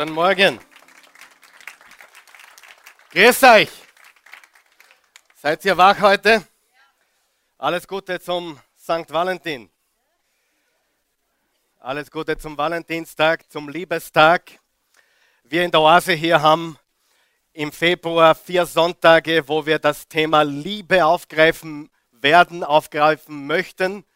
Guten Morgen. Grüß euch. Seid ihr wach heute? Alles Gute zum St. Valentin. Alles Gute zum Valentinstag, zum Liebestag. Wir in der Oase hier haben im Februar vier Sonntage, wo wir das Thema Liebe aufgreifen werden, aufgreifen möchten.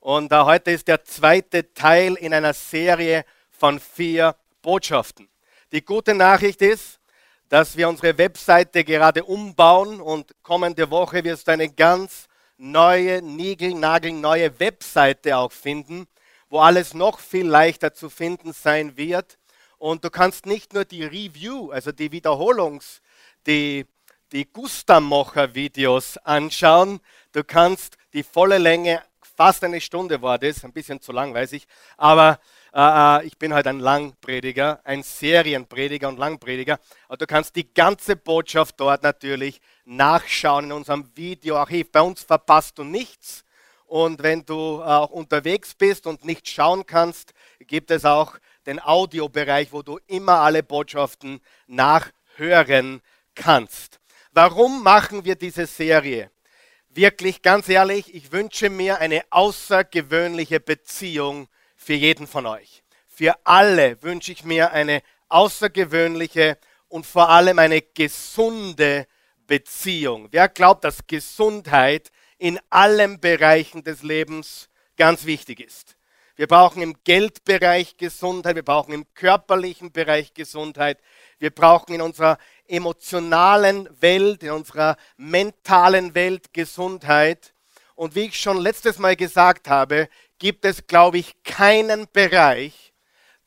Und äh, heute ist der zweite Teil in einer Serie von vier Botschaften. Die gute Nachricht ist, dass wir unsere Webseite gerade umbauen und kommende Woche wirst du eine ganz neue, niegelnagelneue Webseite auch finden, wo alles noch viel leichter zu finden sein wird. Und du kannst nicht nur die Review, also die Wiederholungs-, die, die Gustamocher-Videos anschauen, du kannst die volle Länge, fast eine Stunde war das, ein bisschen zu lang, weiß ich, aber äh, äh, ich bin halt ein Langprediger, ein Serienprediger und Langprediger. Aber du kannst die ganze Botschaft dort natürlich nachschauen in unserem Videoarchiv. Bei uns verpasst du nichts. Und wenn du auch unterwegs bist und nicht schauen kannst, gibt es auch den Audiobereich, wo du immer alle Botschaften nachhören kannst. Warum machen wir diese Serie? Wirklich, ganz ehrlich, ich wünsche mir eine außergewöhnliche Beziehung für jeden von euch. Für alle wünsche ich mir eine außergewöhnliche und vor allem eine gesunde Beziehung. Wer glaubt, dass Gesundheit in allen Bereichen des Lebens ganz wichtig ist? Wir brauchen im Geldbereich Gesundheit, wir brauchen im körperlichen Bereich Gesundheit, wir brauchen in unserer emotionalen Welt, in unserer mentalen Welt Gesundheit. Und wie ich schon letztes Mal gesagt habe, gibt es, glaube ich, keinen Bereich,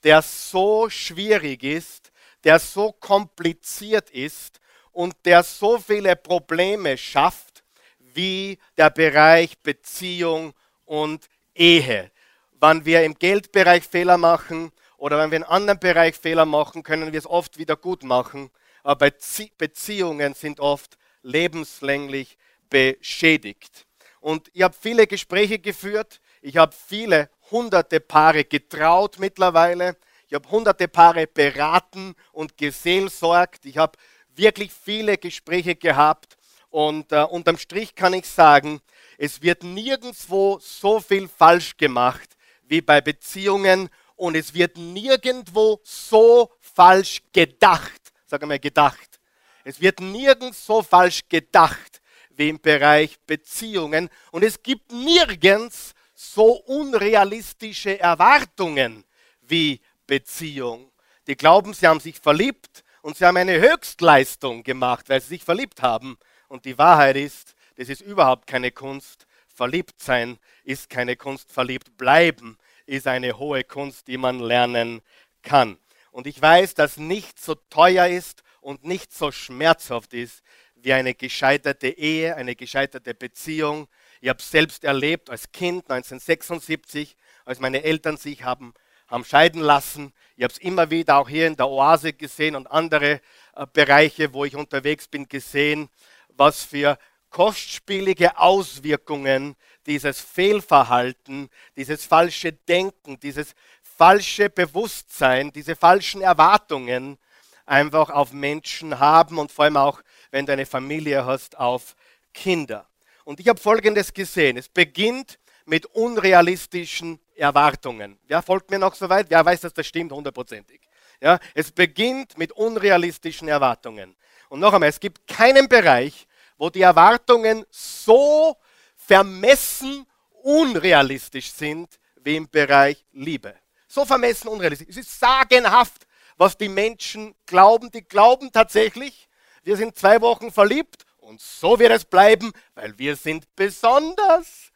der so schwierig ist, der so kompliziert ist und der so viele Probleme schafft wie der Bereich Beziehung und Ehe. Wenn wir im Geldbereich Fehler machen oder wenn wir in anderen Bereich Fehler machen, können wir es oft wieder gut machen. Aber Beziehungen sind oft lebenslänglich beschädigt. Und ich habe viele Gespräche geführt ich habe viele hunderte Paare getraut mittlerweile. Ich habe hunderte Paare beraten und geseelsorgt. Ich habe wirklich viele Gespräche gehabt. Und äh, unterm Strich kann ich sagen, es wird nirgendwo so viel falsch gemacht wie bei Beziehungen und es wird nirgendwo so falsch gedacht. Sag mal gedacht. Es wird nirgends so falsch gedacht wie im Bereich Beziehungen und es gibt nirgends so unrealistische Erwartungen wie Beziehung. Die glauben, sie haben sich verliebt und sie haben eine Höchstleistung gemacht, weil sie sich verliebt haben. Und die Wahrheit ist, das ist überhaupt keine Kunst. Verliebt sein ist keine Kunst. Verliebt bleiben ist eine hohe Kunst, die man lernen kann. Und ich weiß, dass nichts so teuer ist und nicht so schmerzhaft ist wie eine gescheiterte Ehe, eine gescheiterte Beziehung, ich habe es selbst erlebt als Kind 1976, als meine Eltern sich haben, haben scheiden lassen. Ich habe es immer wieder auch hier in der Oase gesehen und andere äh, Bereiche, wo ich unterwegs bin, gesehen, was für kostspielige Auswirkungen dieses Fehlverhalten, dieses falsche Denken, dieses falsche Bewusstsein, diese falschen Erwartungen einfach auf Menschen haben und vor allem auch, wenn du eine Familie hast, auf Kinder. Und ich habe Folgendes gesehen. Es beginnt mit unrealistischen Erwartungen. Ja, folgt mir noch soweit? Wer weiß, dass das stimmt hundertprozentig. Ja, es beginnt mit unrealistischen Erwartungen. Und noch einmal, es gibt keinen Bereich, wo die Erwartungen so vermessen unrealistisch sind wie im Bereich Liebe. So vermessen unrealistisch. Es ist sagenhaft, was die Menschen glauben. Die glauben tatsächlich, wir sind zwei Wochen verliebt und so wird es bleiben, weil wir sind besonders.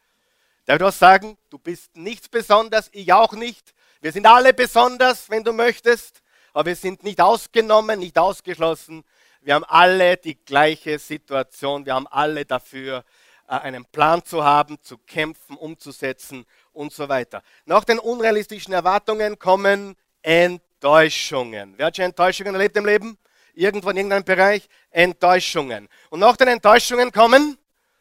Darf ich was sagen? Du bist nichts besonders, ich auch nicht. Wir sind alle besonders, wenn du möchtest, aber wir sind nicht ausgenommen, nicht ausgeschlossen. Wir haben alle die gleiche Situation. Wir haben alle dafür, äh, einen Plan zu haben, zu kämpfen, umzusetzen und so weiter. Nach den unrealistischen Erwartungen kommen Enttäuschungen. Wer hat schon Enttäuschungen erlebt im Leben? Irgendwo in irgendeinem Bereich Enttäuschungen. Und nach den Enttäuschungen kommen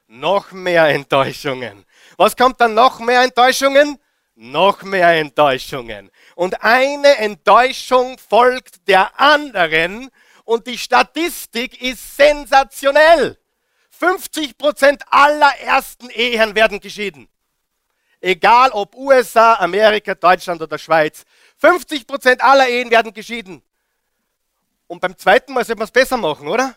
noch mehr Enttäuschungen. Was kommt dann noch mehr Enttäuschungen? noch mehr Enttäuschungen. Und eine Enttäuschung folgt der anderen und die Statistik ist sensationell. 50 Prozent aller ersten Ehen werden geschieden. Egal ob USA, Amerika, Deutschland oder Schweiz. 50 Prozent aller Ehen werden geschieden. Und beim zweiten Mal sollte man es besser machen, oder?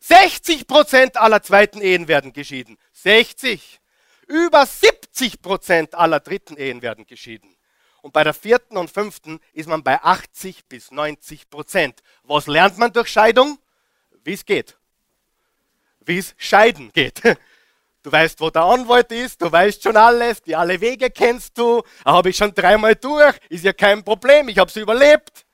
60 Prozent aller zweiten Ehen werden geschieden. 60. Über 70 Prozent aller dritten Ehen werden geschieden. Und bei der vierten und fünften ist man bei 80 bis 90 Prozent. Was lernt man durch Scheidung? Wie es geht. Wie es scheiden geht. Du weißt, wo der Anwalt ist, du weißt schon alles, die alle Wege kennst du, habe ich schon dreimal durch, ist ja kein Problem, ich habe es überlebt.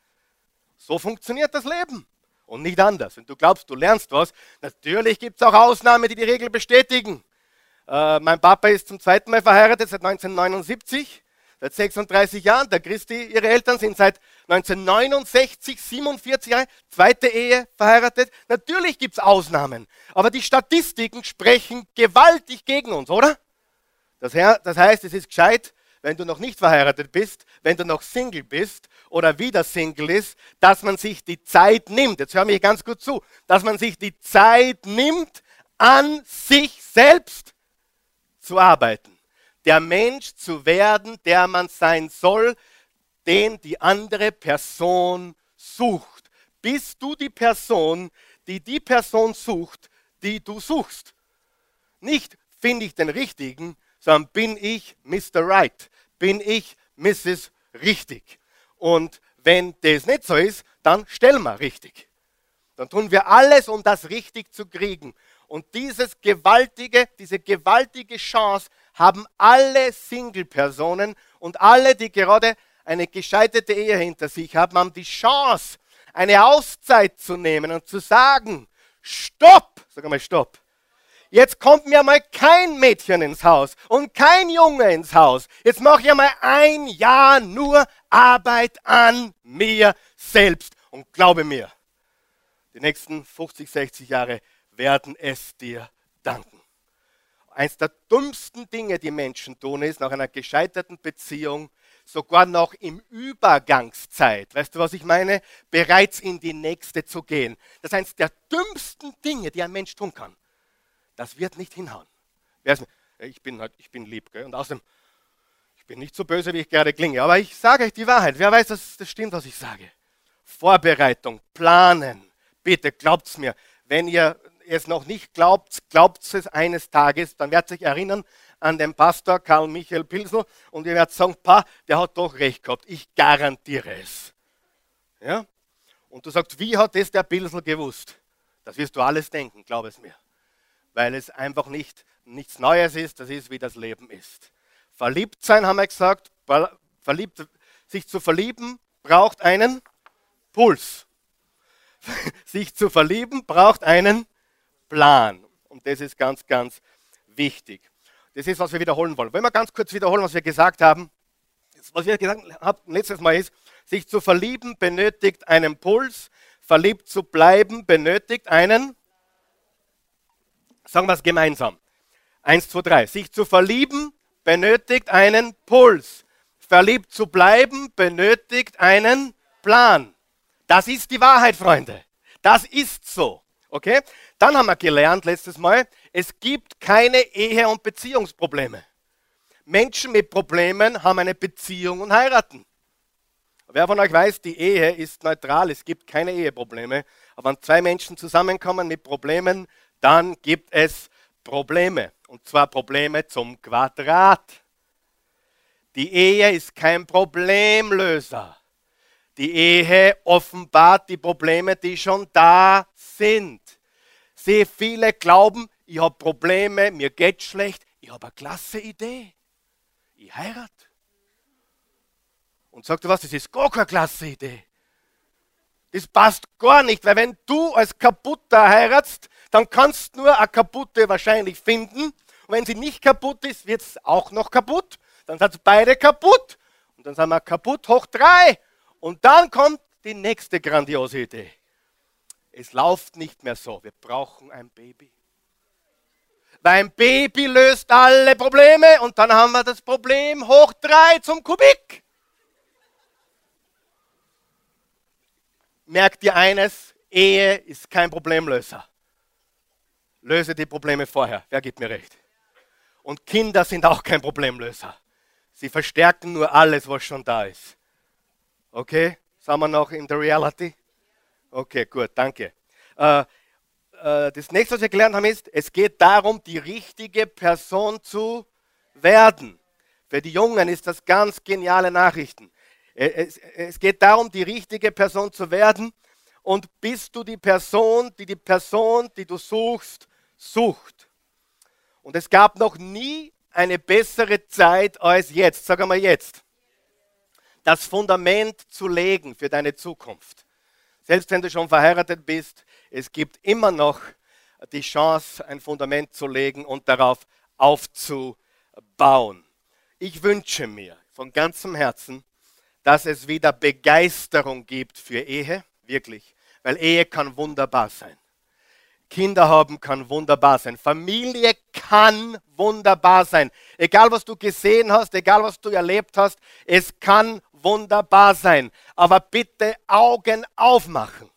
So funktioniert das Leben und nicht anders. Wenn du glaubst, du lernst was, natürlich gibt es auch Ausnahmen, die die Regel bestätigen. Äh, mein Papa ist zum zweiten Mal verheiratet seit 1979, seit 36 Jahren. Der Christi, ihre Eltern sind seit 1969, 47 Jahre, zweite Ehe verheiratet. Natürlich gibt es Ausnahmen, aber die Statistiken sprechen gewaltig gegen uns, oder? Das, das heißt, es ist gescheit, wenn du noch nicht verheiratet bist, wenn du noch Single bist oder wieder Single ist, dass man sich die Zeit nimmt, jetzt hör mich ganz gut zu, dass man sich die Zeit nimmt, an sich selbst zu arbeiten. Der Mensch zu werden, der man sein soll, den die andere Person sucht. Bist du die Person, die die Person sucht, die du suchst? Nicht finde ich den richtigen, sondern bin ich Mr. Right, bin ich Mrs. Richtig. Und wenn das nicht so ist, dann stell mal richtig. Dann tun wir alles, um das richtig zu kriegen. Und dieses gewaltige, diese gewaltige Chance haben alle Single-Personen und alle, die gerade eine gescheiterte Ehe hinter sich haben, haben die Chance, eine Auszeit zu nehmen und zu sagen, stopp, sag mal stopp. Jetzt kommt mir mal kein Mädchen ins Haus und kein Junge ins Haus. Jetzt mache ich mal ein Jahr nur Arbeit an mir selbst. Und glaube mir, die nächsten 50, 60 Jahre werden es dir danken. Eins der dümmsten Dinge, die Menschen tun, ist nach einer gescheiterten Beziehung, sogar noch im Übergangszeit, weißt du, was ich meine? Bereits in die nächste zu gehen. Das ist eines der dümmsten Dinge, die ein Mensch tun kann. Das wird nicht hinhauen. Ich bin, halt, ich bin lieb, gell? und außerdem, ich bin nicht so böse, wie ich gerade klinge, aber ich sage euch die Wahrheit. Wer weiß, dass das stimmt, was ich sage? Vorbereitung, planen. Bitte glaubt's mir. Wenn ihr es noch nicht glaubt, glaubt es eines Tages, dann werdet ihr euch erinnern an den Pastor Karl Michael Pilsel und ihr werdet sagen, pa, der hat doch recht gehabt. Ich garantiere es. Ja? Und du sagst, wie hat das der Pilsel gewusst? Das wirst du alles denken, glaub es mir. Weil es einfach nicht nichts Neues ist, das ist, wie das Leben ist. Verliebt sein, haben wir gesagt, verliebt, sich zu verlieben braucht einen Puls. sich zu verlieben braucht einen Plan. Und das ist ganz, ganz wichtig. Das ist, was wir wiederholen wollen. Wollen wir ganz kurz wiederholen, was wir gesagt haben? Was wir gesagt haben letztes Mal ist, sich zu verlieben benötigt einen Puls, verliebt zu bleiben benötigt einen, sagen wir es gemeinsam. Eins, zwei, drei. Sich zu verlieben benötigt einen Puls. Verliebt zu bleiben benötigt einen Plan. Das ist die Wahrheit, Freunde. Das ist so. Okay? Dann haben wir gelernt letztes Mal, es gibt keine Ehe- und Beziehungsprobleme. Menschen mit Problemen haben eine Beziehung und heiraten. Wer von euch weiß, die Ehe ist neutral, es gibt keine Eheprobleme. Aber wenn zwei Menschen zusammenkommen mit Problemen, dann gibt es Probleme. Und zwar Probleme zum Quadrat. Die Ehe ist kein Problemlöser. Die Ehe offenbart die Probleme, die schon da sind. Sehr viele glauben, ich habe Probleme, mir geht schlecht. Ich habe eine klasse Idee. Ich heirate. Und sagt du was, das ist gar keine klasse Idee. Das passt gar nicht, weil wenn du als Kaputter heiratst, dann kannst du nur eine kaputte wahrscheinlich finden. Und wenn sie nicht kaputt ist, wird es auch noch kaputt. Dann sind beide kaputt. Und dann sind wir kaputt hoch drei. Und dann kommt die nächste grandiose Idee. Es läuft nicht mehr so. Wir brauchen ein Baby. Weil ein Baby löst alle Probleme und dann haben wir das Problem hoch drei zum Kubik. Merkt ihr eines, Ehe ist kein Problemlöser. Löse die Probleme vorher. Wer gibt mir recht? Und Kinder sind auch kein Problemlöser. Sie verstärken nur alles, was schon da ist. Okay? Sind wir noch in der Reality? Okay, gut, danke. Äh, äh, das nächste, was wir gelernt haben, ist, es geht darum, die richtige Person zu werden. Für die Jungen ist das ganz geniale Nachrichten. Äh, es, es geht darum, die richtige Person zu werden. Und bist du die Person, die die Person, die du suchst, sucht. Und es gab noch nie eine bessere Zeit als jetzt. Sag einmal jetzt. Das Fundament zu legen für deine Zukunft. Selbst wenn du schon verheiratet bist, es gibt immer noch die Chance, ein Fundament zu legen und darauf aufzubauen. Ich wünsche mir von ganzem Herzen, dass es wieder Begeisterung gibt für Ehe, wirklich, weil Ehe kann wunderbar sein. Kinder haben kann wunderbar sein. Familie kann wunderbar sein. Egal was du gesehen hast, egal was du erlebt hast, es kann wunderbar sein. Aber bitte Augen aufmachen.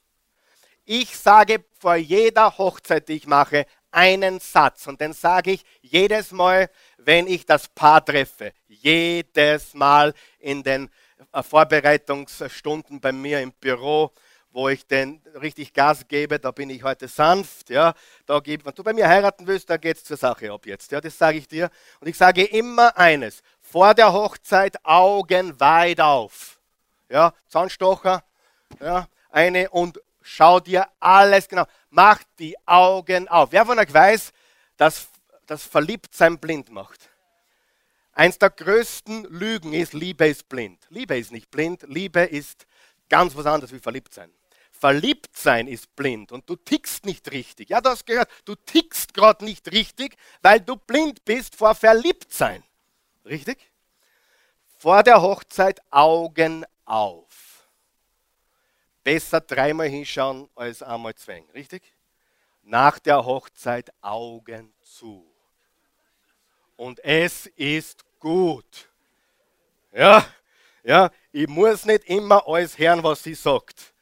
Ich sage vor jeder Hochzeit, die ich mache, einen Satz und den sage ich jedes Mal, wenn ich das Paar treffe. Jedes Mal in den äh, Vorbereitungsstunden bei mir im Büro, wo ich den richtig Gas gebe, da bin ich heute sanft, ja, da gebe, wenn du bei mir heiraten willst, da geht es zur Sache ab jetzt, ja, das sage ich dir. Und ich sage immer eines, vor der Hochzeit Augen weit auf, ja, Zahnstocher, ja, eine und schau dir alles genau, mach die Augen auf. Wer von euch weiß, dass das Verliebtsein blind macht? Eins der größten Lügen ist, Liebe ist blind. Liebe ist nicht blind, Liebe ist ganz was anderes wie verliebt sein. Verliebt sein ist blind und du tickst nicht richtig. Ja, du hast gehört, du tickst gerade nicht richtig, weil du blind bist vor Verliebtsein. Richtig? Vor der Hochzeit Augen auf. Besser dreimal hinschauen als einmal zwängen. Richtig? Nach der Hochzeit Augen zu. Und es ist gut. Ja, ja, ich muss nicht immer alles hören, was sie sagt.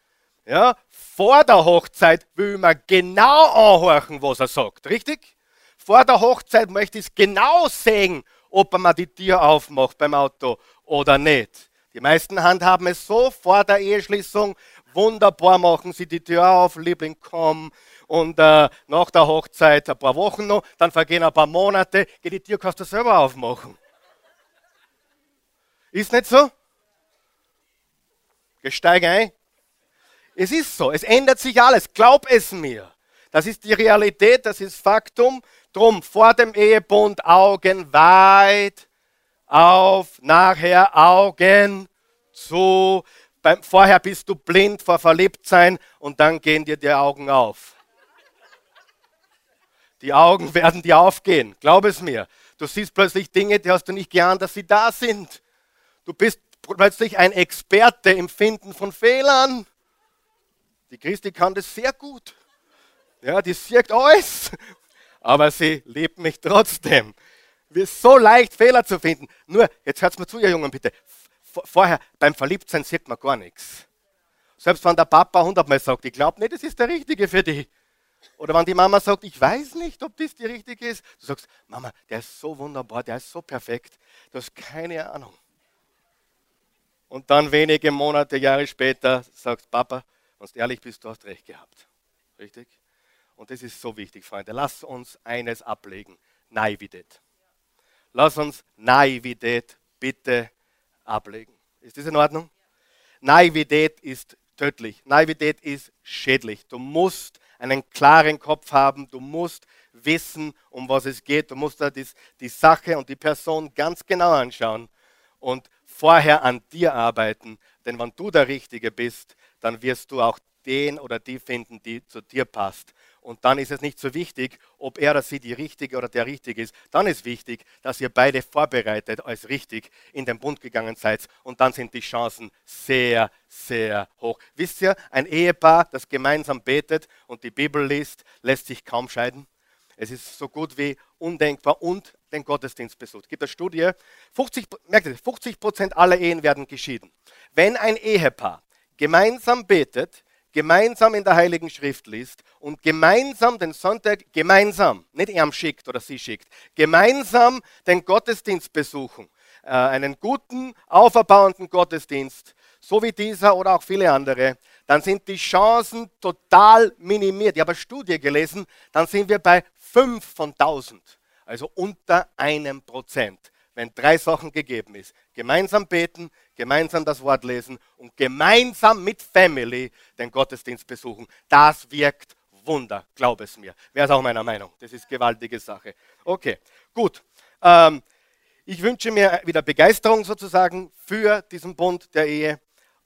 Ja, vor der Hochzeit will man genau anhorchen, was er sagt, richtig? Vor der Hochzeit möchte ich genau sehen, ob mal die Tür aufmacht beim Auto oder nicht. Die meisten handhaben es so vor der Eheschließung. Wunderbar machen sie die Tür auf, Liebling, komm. Und äh, nach der Hochzeit ein paar Wochen noch, dann vergehen ein paar Monate, geht die Tür, kannst du selber aufmachen. Ist nicht so? Gesteige ein. Es ist so, es ändert sich alles. Glaub es mir. Das ist die Realität, das ist Faktum. Drum vor dem Ehebund Augen weit auf, nachher Augen zu. Beim, vorher bist du blind vor Verliebtsein und dann gehen dir die Augen auf. Die Augen werden dir aufgehen, glaub es mir. Du siehst plötzlich Dinge, die hast du nicht geahnt, dass sie da sind. Du bist plötzlich ein Experte im Finden von Fehlern. Die Christi kann das sehr gut. Ja, die sieht alles, aber sie liebt mich trotzdem. Es ist so leicht, Fehler zu finden. Nur, jetzt hört mir zu, ihr Jungen, bitte. Vorher, beim Verliebtsein sieht man gar nichts. Selbst wenn der Papa hundertmal sagt, ich glaube nicht, das ist der Richtige für dich. Oder wenn die Mama sagt, ich weiß nicht, ob das die Richtige ist. Du sagst, Mama, der ist so wunderbar, der ist so perfekt. Du hast keine Ahnung. Und dann wenige Monate, Jahre später sagst Papa, wenn du ehrlich bist, du hast recht gehabt. Richtig? Und das ist so wichtig, Freunde. Lass uns eines ablegen. Naivität. Lass uns Naivität bitte ablegen. Ist das in Ordnung? Naivität ist tödlich. Naivität ist schädlich. Du musst einen klaren Kopf haben. Du musst wissen, um was es geht. Du musst da die, die Sache und die Person ganz genau anschauen und vorher an dir arbeiten, denn wenn du der Richtige bist, dann wirst du auch den oder die finden, die zu dir passt. Und dann ist es nicht so wichtig, ob er oder sie die Richtige oder der Richtige ist. Dann ist wichtig, dass ihr beide vorbereitet als richtig in den Bund gegangen seid. Und dann sind die Chancen sehr, sehr hoch. Wisst ihr, ein Ehepaar, das gemeinsam betet und die Bibel liest, lässt sich kaum scheiden. Es ist so gut wie undenkbar und den Gottesdienst besucht. Es gibt eine Studie, 50, merkt ihr, 50 Prozent aller Ehen werden geschieden. Wenn ein Ehepaar gemeinsam betet, gemeinsam in der Heiligen Schrift liest und gemeinsam den Sonntag, gemeinsam, nicht er schickt oder sie schickt, gemeinsam den Gottesdienst besuchen, äh, einen guten, auferbauenden Gottesdienst, so wie dieser oder auch viele andere, dann sind die Chancen total minimiert. Ich habe eine Studie gelesen, dann sind wir bei 5 von 1000, also unter einem Prozent, wenn drei Sachen gegeben ist. Gemeinsam beten, gemeinsam das Wort lesen und gemeinsam mit Family den Gottesdienst besuchen. Das wirkt Wunder, glaub es mir. Wer ist auch meiner Meinung? Das ist gewaltige Sache. Okay, gut. Ähm, ich wünsche mir wieder Begeisterung sozusagen für diesen Bund der Ehe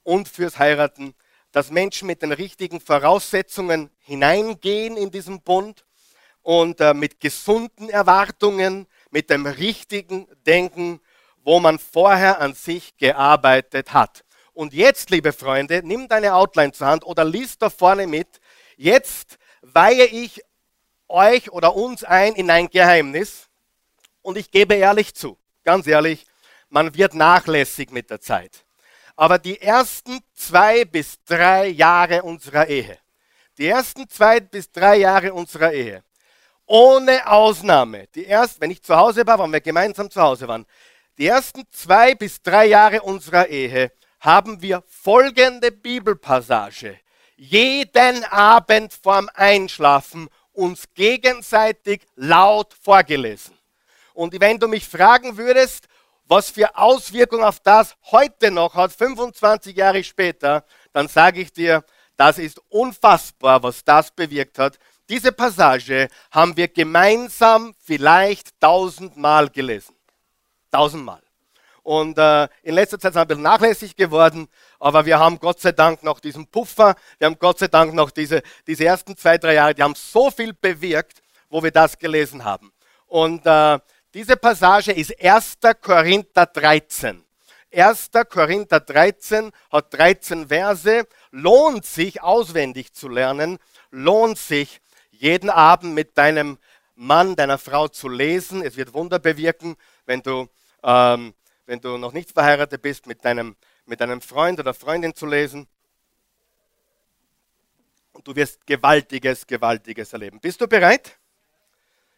und fürs Heiraten, dass Menschen mit den richtigen Voraussetzungen hineingehen in diesen Bund und äh, mit gesunden Erwartungen, mit dem richtigen Denken wo man vorher an sich gearbeitet hat. Und jetzt, liebe Freunde, nimm deine Outline zur Hand oder liest da vorne mit. Jetzt weihe ich euch oder uns ein in ein Geheimnis. Und ich gebe ehrlich zu, ganz ehrlich, man wird nachlässig mit der Zeit. Aber die ersten zwei bis drei Jahre unserer Ehe, die ersten zwei bis drei Jahre unserer Ehe, ohne Ausnahme, die erst, wenn ich zu Hause war, wenn wir gemeinsam zu Hause waren, die ersten zwei bis drei Jahre unserer Ehe haben wir folgende Bibelpassage jeden Abend vorm Einschlafen uns gegenseitig laut vorgelesen. Und wenn du mich fragen würdest, was für Auswirkungen auf das heute noch hat, 25 Jahre später, dann sage ich dir, das ist unfassbar, was das bewirkt hat. Diese Passage haben wir gemeinsam vielleicht tausendmal gelesen. Tausendmal. Und äh, in letzter Zeit sind wir ein bisschen nachlässig geworden, aber wir haben Gott sei Dank noch diesen Puffer, wir haben Gott sei Dank noch diese, diese ersten zwei, drei Jahre, die haben so viel bewirkt, wo wir das gelesen haben. Und äh, diese Passage ist 1. Korinther 13. 1. Korinther 13 hat 13 Verse, lohnt sich auswendig zu lernen, lohnt sich jeden Abend mit deinem Mann, deiner Frau zu lesen. Es wird Wunder bewirken, wenn du, ähm, wenn du noch nicht verheiratet bist, mit deinem, mit deinem Freund oder Freundin zu lesen. Und du wirst gewaltiges, gewaltiges erleben. Bist du bereit?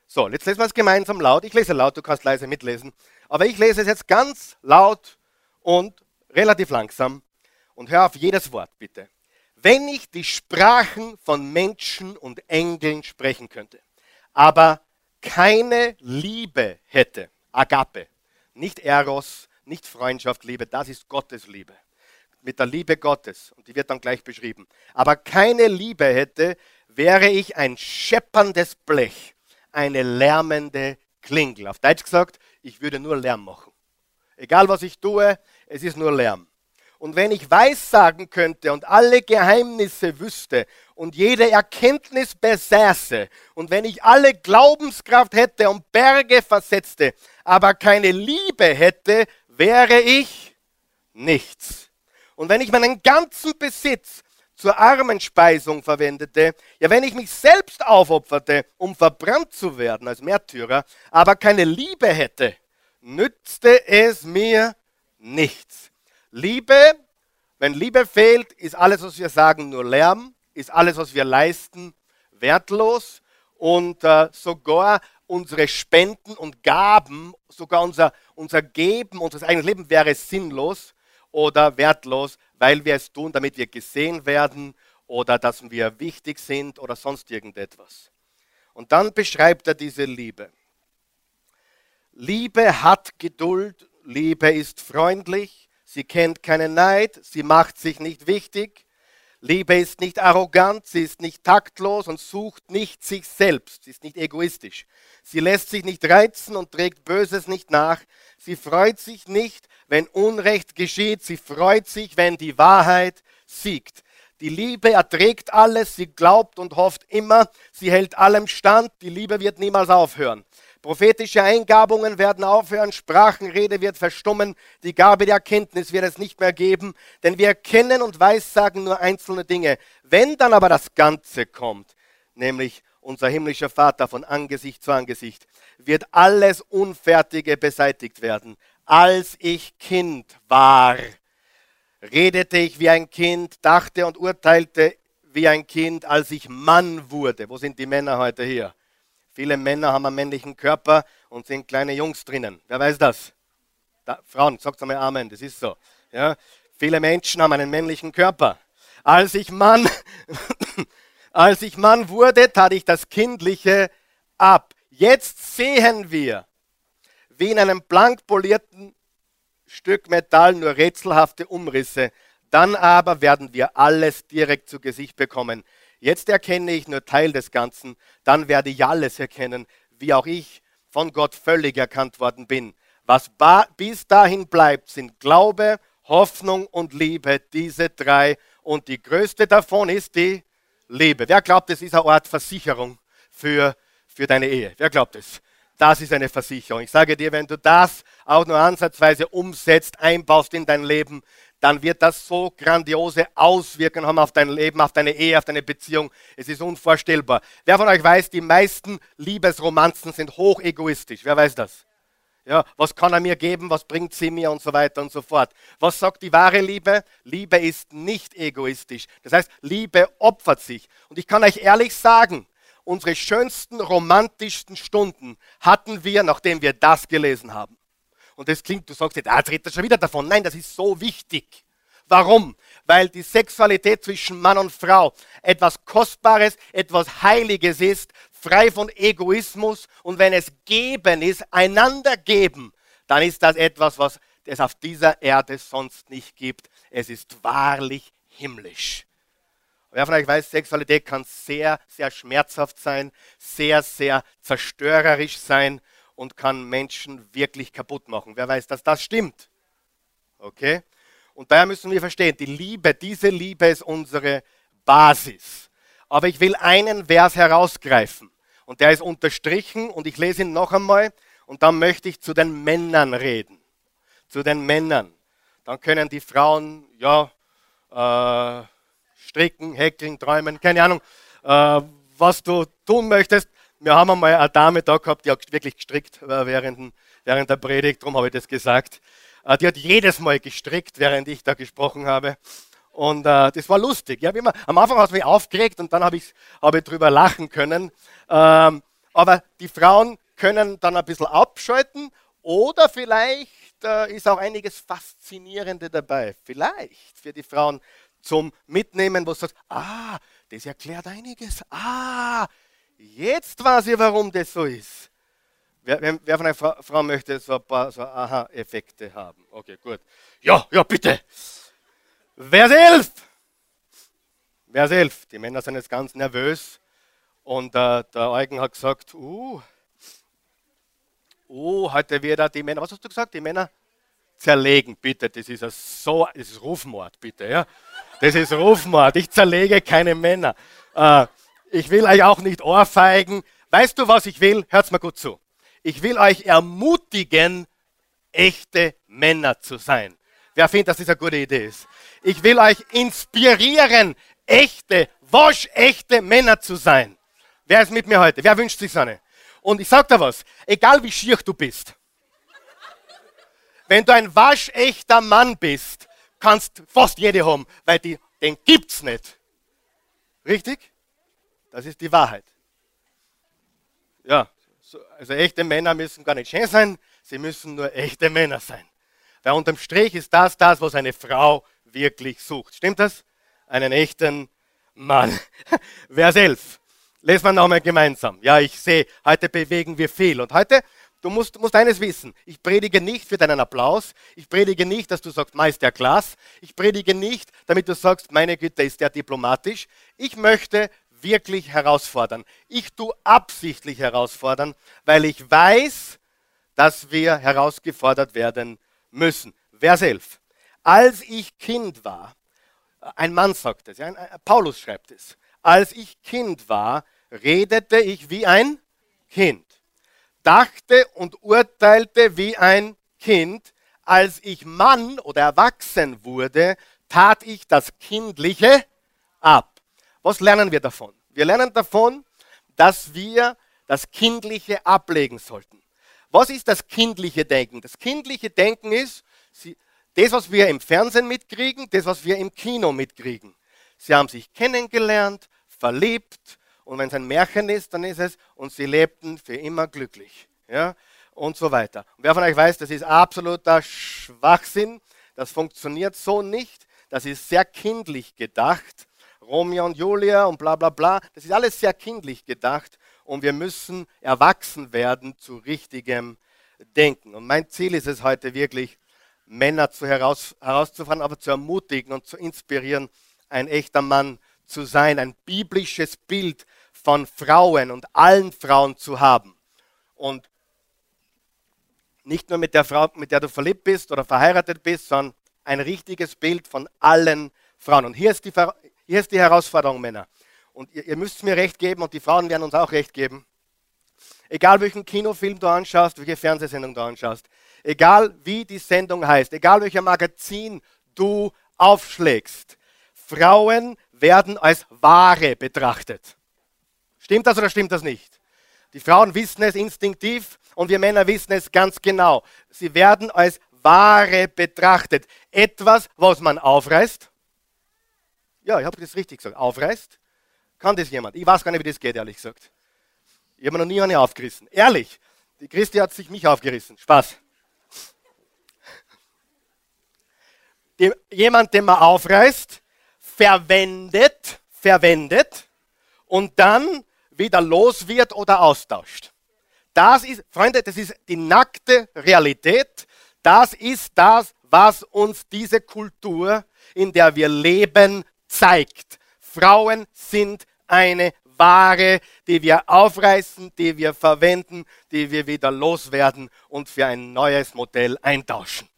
So, jetzt lesen wir es gemeinsam laut. Ich lese laut, du kannst leise mitlesen. Aber ich lese es jetzt ganz laut und relativ langsam. Und hör auf jedes Wort, bitte. Wenn ich die Sprachen von Menschen und Engeln sprechen könnte, aber keine Liebe hätte, Agape. Nicht Eros, nicht Freundschaft, Liebe, das ist Gottes Liebe. Mit der Liebe Gottes, und die wird dann gleich beschrieben. Aber keine Liebe hätte, wäre ich ein schepperndes Blech, eine lärmende Klingel. Auf Deutsch gesagt, ich würde nur Lärm machen. Egal was ich tue, es ist nur Lärm. Und wenn ich Weissagen könnte und alle Geheimnisse wüsste und jede Erkenntnis besäße und wenn ich alle Glaubenskraft hätte und Berge versetzte, aber keine Liebe hätte, wäre ich nichts. Und wenn ich meinen ganzen Besitz zur Armenspeisung verwendete, ja wenn ich mich selbst aufopferte, um verbrannt zu werden als Märtyrer, aber keine Liebe hätte, nützte es mir nichts. Liebe, wenn Liebe fehlt, ist alles, was wir sagen, nur Lärm, ist alles, was wir leisten, wertlos und äh, sogar unsere Spenden und Gaben, sogar unser, unser Geben, unser eigenes Leben wäre sinnlos oder wertlos, weil wir es tun, damit wir gesehen werden oder dass wir wichtig sind oder sonst irgendetwas. Und dann beschreibt er diese Liebe. Liebe hat Geduld, Liebe ist freundlich, sie kennt keinen Neid, sie macht sich nicht wichtig, Liebe ist nicht arrogant, sie ist nicht taktlos und sucht nicht sich selbst, sie ist nicht egoistisch. Sie lässt sich nicht reizen und trägt Böses nicht nach. Sie freut sich nicht, wenn Unrecht geschieht. Sie freut sich, wenn die Wahrheit siegt. Die Liebe erträgt alles, sie glaubt und hofft immer, sie hält allem stand, die Liebe wird niemals aufhören. Prophetische Eingabungen werden aufhören, Sprachenrede wird verstummen, die Gabe der Erkenntnis wird es nicht mehr geben, denn wir erkennen und weissagen nur einzelne Dinge. Wenn dann aber das Ganze kommt, nämlich unser himmlischer Vater, von Angesicht zu Angesicht, wird alles Unfertige beseitigt werden. Als ich Kind war, redete ich wie ein Kind, dachte und urteilte wie ein Kind, als ich Mann wurde. Wo sind die Männer heute hier? Viele Männer haben einen männlichen Körper und sind kleine Jungs drinnen. Wer weiß das? Da, Frauen, sagt einmal Amen, das ist so. Ja? Viele Menschen haben einen männlichen Körper. Als ich Mann, als ich Mann wurde, tat ich das Kindliche ab. Jetzt sehen wir, wie in einem blank polierten Stück Metall nur rätselhafte Umrisse. Dann aber werden wir alles direkt zu Gesicht bekommen. Jetzt erkenne ich nur Teil des Ganzen, dann werde ich alles erkennen, wie auch ich von Gott völlig erkannt worden bin. Was bis dahin bleibt, sind Glaube, Hoffnung und Liebe, diese drei. Und die größte davon ist die Liebe. Wer glaubt, es ist eine Art Versicherung für, für deine Ehe? Wer glaubt es? Das ist eine Versicherung. Ich sage dir, wenn du das auch nur ansatzweise umsetzt, einbaust in dein Leben, dann wird das so grandiose Auswirkungen haben auf dein Leben, auf deine Ehe, auf deine Beziehung. Es ist unvorstellbar. Wer von euch weiß, die meisten Liebesromanzen sind hoch egoistisch? Wer weiß das? Ja, was kann er mir geben, was bringt sie mir und so weiter und so fort. Was sagt die wahre Liebe? Liebe ist nicht egoistisch. Das heißt, Liebe opfert sich. Und ich kann euch ehrlich sagen, unsere schönsten, romantischsten Stunden hatten wir, nachdem wir das gelesen haben. Und das klingt, du sagst jetzt, ah, jetzt redet er schon wieder davon. Nein, das ist so wichtig. Warum? Weil die Sexualität zwischen Mann und Frau etwas Kostbares, etwas Heiliges ist, frei von Egoismus. Und wenn es geben ist, einander geben, dann ist das etwas, was es auf dieser Erde sonst nicht gibt. Es ist wahrlich himmlisch. Wer von euch weiß, Sexualität kann sehr, sehr schmerzhaft sein, sehr, sehr zerstörerisch sein und kann Menschen wirklich kaputt machen. Wer weiß, dass das stimmt? Okay? Und daher müssen wir verstehen, die Liebe, diese Liebe ist unsere Basis. Aber ich will einen Vers herausgreifen. Und der ist unterstrichen und ich lese ihn noch einmal. Und dann möchte ich zu den Männern reden. Zu den Männern. Dann können die Frauen, ja, äh, stricken, häkeln, träumen, keine Ahnung, äh, was du tun möchtest. Wir haben einmal eine Dame da gehabt, die hat wirklich gestrickt äh, während, während der Predigt, darum habe ich das gesagt. Äh, die hat jedes Mal gestrickt, während ich da gesprochen habe. Und äh, das war lustig. Ja, immer, am Anfang hat es mich aufgeregt und dann habe ich, hab ich drüber lachen können. Ähm, aber die Frauen können dann ein bisschen abschalten oder vielleicht äh, ist auch einiges Faszinierende dabei. Vielleicht für die Frauen zum Mitnehmen, wo du sagst, ah, das erklärt einiges. Ah, jetzt weiß ich, warum das so ist. Wer, wer von einer Frau, möchte so ein paar so Aha-Effekte haben? Okay, gut. Ja, ja, bitte. Vers 11. Vers 11. Die Männer sind jetzt ganz nervös. Und äh, der Eugen hat gesagt, uh, uh, heute wird er die Männer, was hast du gesagt, die Männer zerlegen, bitte. Das ist so, das ist Rufmord, bitte. Ja? Das ist Rufmord. Ich zerlege keine Männer. Äh, ich will euch auch nicht ohrfeigen. Weißt du, was ich will? Hört's mal gut zu. Ich will euch ermutigen, echte Männer zu sein. Wer findet, dass das eine gute Idee ist? Ich will euch inspirieren, echte, waschechte Männer zu sein. Wer ist mit mir heute? Wer wünscht sich so eine? Und ich sag dir was, egal wie schier du bist, wenn du ein waschechter Mann bist, kannst fast jede haben, weil die, den gibt's nicht. Richtig? Das ist die Wahrheit. Ja, also echte Männer müssen gar nicht schön sein, sie müssen nur echte Männer sein. Weil unterm Strich ist das das, was eine Frau wirklich sucht. Stimmt das? Einen echten Mann. Vers 11. Lesen wir nochmal gemeinsam. Ja, ich sehe, heute bewegen wir viel. Und heute Du musst, musst eines wissen. Ich predige nicht für deinen Applaus. Ich predige nicht, dass du sagst, Meister Klaas. Ich predige nicht, damit du sagst, meine Güte, ist der diplomatisch. Ich möchte wirklich herausfordern. Ich tue absichtlich herausfordern, weil ich weiß, dass wir herausgefordert werden müssen. Vers 11. Als ich Kind war, ein Mann sagt es, ja, Paulus schreibt es, als ich Kind war, redete ich wie ein Kind dachte und urteilte wie ein Kind. Als ich Mann oder erwachsen wurde, tat ich das Kindliche ab. Was lernen wir davon? Wir lernen davon, dass wir das Kindliche ablegen sollten. Was ist das kindliche Denken? Das kindliche Denken ist das, was wir im Fernsehen mitkriegen, das, was wir im Kino mitkriegen. Sie haben sich kennengelernt, verliebt und wenn es ein Märchen ist, dann ist es und sie lebten für immer glücklich. Ja? Und so weiter. Und wer von euch weiß, das ist absoluter Schwachsinn. Das funktioniert so nicht. Das ist sehr kindlich gedacht. Romeo und Julia und bla bla bla. Das ist alles sehr kindlich gedacht und wir müssen erwachsen werden zu richtigem Denken. Und mein Ziel ist es heute wirklich, Männer zu heraus, herauszufahren, aber zu ermutigen und zu inspirieren, ein echter Mann zu sein, ein biblisches Bild von Frauen und allen Frauen zu haben. Und nicht nur mit der Frau, mit der du verliebt bist oder verheiratet bist, sondern ein richtiges Bild von allen Frauen. Und hier ist die, hier ist die Herausforderung, Männer. Und ihr, ihr müsst mir recht geben und die Frauen werden uns auch recht geben. Egal welchen Kinofilm du anschaust, welche Fernsehsendung du anschaust, egal wie die Sendung heißt, egal welcher Magazin du aufschlägst, Frauen werden als Ware betrachtet. Stimmt das oder stimmt das nicht? Die Frauen wissen es instinktiv und wir Männer wissen es ganz genau. Sie werden als Ware betrachtet. Etwas, was man aufreißt. Ja, ich habe das richtig gesagt. Aufreißt. Kann das jemand? Ich weiß gar nicht, wie das geht, ehrlich gesagt. Ich habe noch nie eine aufgerissen. Ehrlich. Die Christi hat sich mich aufgerissen. Spaß. Die, jemand, den man aufreißt, verwendet, verwendet und dann wieder los wird oder austauscht. Das ist, Freunde, das ist die nackte Realität. Das ist das, was uns diese Kultur, in der wir leben, zeigt. Frauen sind eine Ware, die wir aufreißen, die wir verwenden, die wir wieder loswerden und für ein neues Modell eintauschen.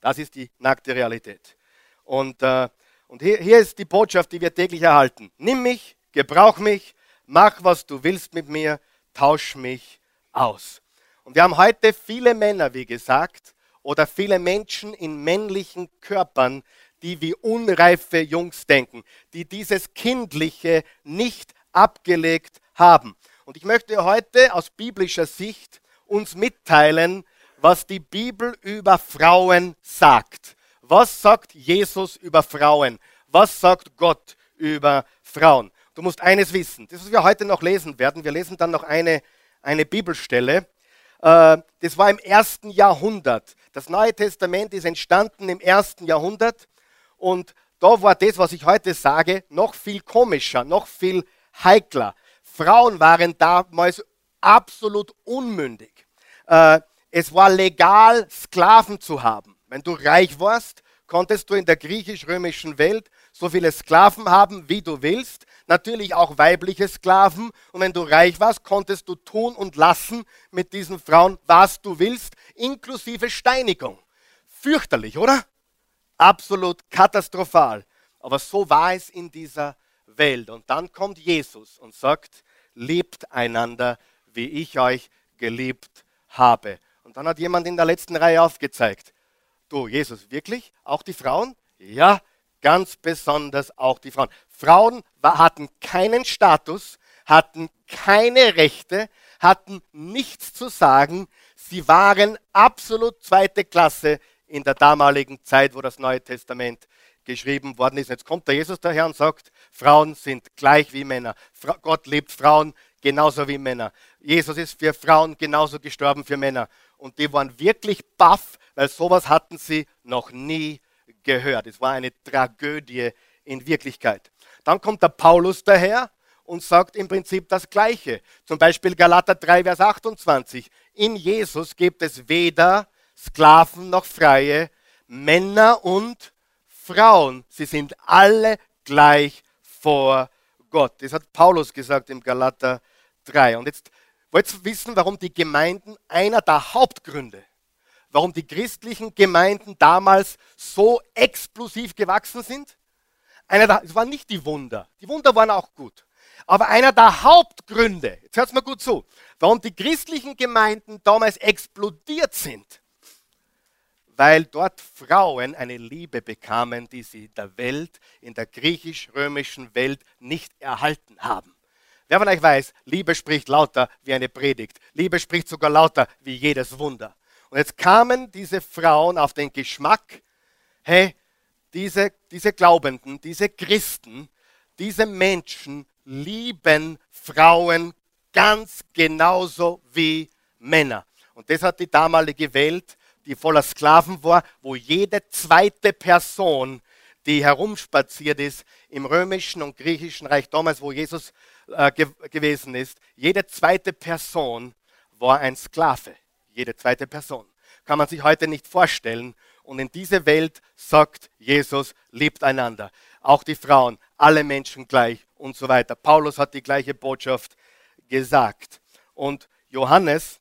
Das ist die nackte Realität. Und, äh, und hier, hier ist die Botschaft, die wir täglich erhalten. Nimm mich, gebrauch mich, mach, was du willst mit mir, tausch mich aus. Und wir haben heute viele Männer, wie gesagt, oder viele Menschen in männlichen Körpern, die wie unreife Jungs denken, die dieses Kindliche nicht abgelegt haben. Und ich möchte heute aus biblischer Sicht uns mitteilen, was die Bibel über Frauen sagt. Was sagt Jesus über Frauen? Was sagt Gott über Frauen? Du musst eines wissen, das, was wir heute noch lesen werden, wir lesen dann noch eine, eine Bibelstelle. Äh, das war im ersten Jahrhundert. Das Neue Testament ist entstanden im ersten Jahrhundert und da war das, was ich heute sage, noch viel komischer, noch viel heikler. Frauen waren damals absolut unmündig. Äh, es war legal, Sklaven zu haben. Wenn du reich warst, konntest du in der griechisch-römischen Welt so viele Sklaven haben, wie du willst. Natürlich auch weibliche Sklaven. Und wenn du reich warst, konntest du tun und lassen mit diesen Frauen, was du willst, inklusive Steinigung. Fürchterlich, oder? Absolut katastrophal. Aber so war es in dieser Welt. Und dann kommt Jesus und sagt, liebt einander, wie ich euch geliebt habe. Und dann hat jemand in der letzten Reihe aufgezeigt, du Jesus, wirklich? Auch die Frauen? Ja, ganz besonders auch die Frauen. Frauen hatten keinen Status, hatten keine Rechte, hatten nichts zu sagen. Sie waren absolut zweite Klasse in der damaligen Zeit, wo das Neue Testament geschrieben worden ist. Jetzt kommt der Jesus daher und sagt, Frauen sind gleich wie Männer. Gott liebt Frauen genauso wie Männer. Jesus ist für Frauen genauso gestorben für Männer. Und die waren wirklich baff, weil sowas hatten sie noch nie gehört. Es war eine Tragödie in Wirklichkeit. Dann kommt der Paulus daher und sagt im Prinzip das Gleiche. Zum Beispiel Galater 3, Vers 28. In Jesus gibt es weder Sklaven noch Freie, Männer und Frauen. Sie sind alle gleich vor Gott. Das hat Paulus gesagt im Galater 3. Und jetzt wollt ihr wissen, warum die Gemeinden, einer der Hauptgründe, warum die christlichen Gemeinden damals so explosiv gewachsen sind? Einer der, es waren nicht die Wunder. Die Wunder waren auch gut. Aber einer der Hauptgründe, jetzt hört mal gut zu, warum die christlichen Gemeinden damals explodiert sind, weil dort Frauen eine Liebe bekamen, die sie in der Welt, in der griechisch-römischen Welt nicht erhalten haben. Wer von euch weiß, Liebe spricht lauter wie eine Predigt. Liebe spricht sogar lauter wie jedes Wunder. Und jetzt kamen diese Frauen auf den Geschmack, hey, diese, diese Glaubenden, diese Christen, diese Menschen lieben Frauen ganz genauso wie Männer. Und das hat die damalige Welt, die voller Sklaven war, wo jede zweite Person, die herumspaziert ist, im römischen und griechischen Reich damals, wo Jesus äh, ge gewesen ist, jede zweite Person war ein Sklave. Jede zweite Person. Kann man sich heute nicht vorstellen. Und in diese Welt sagt Jesus, liebt einander. Auch die Frauen, alle Menschen gleich und so weiter. Paulus hat die gleiche Botschaft gesagt. Und Johannes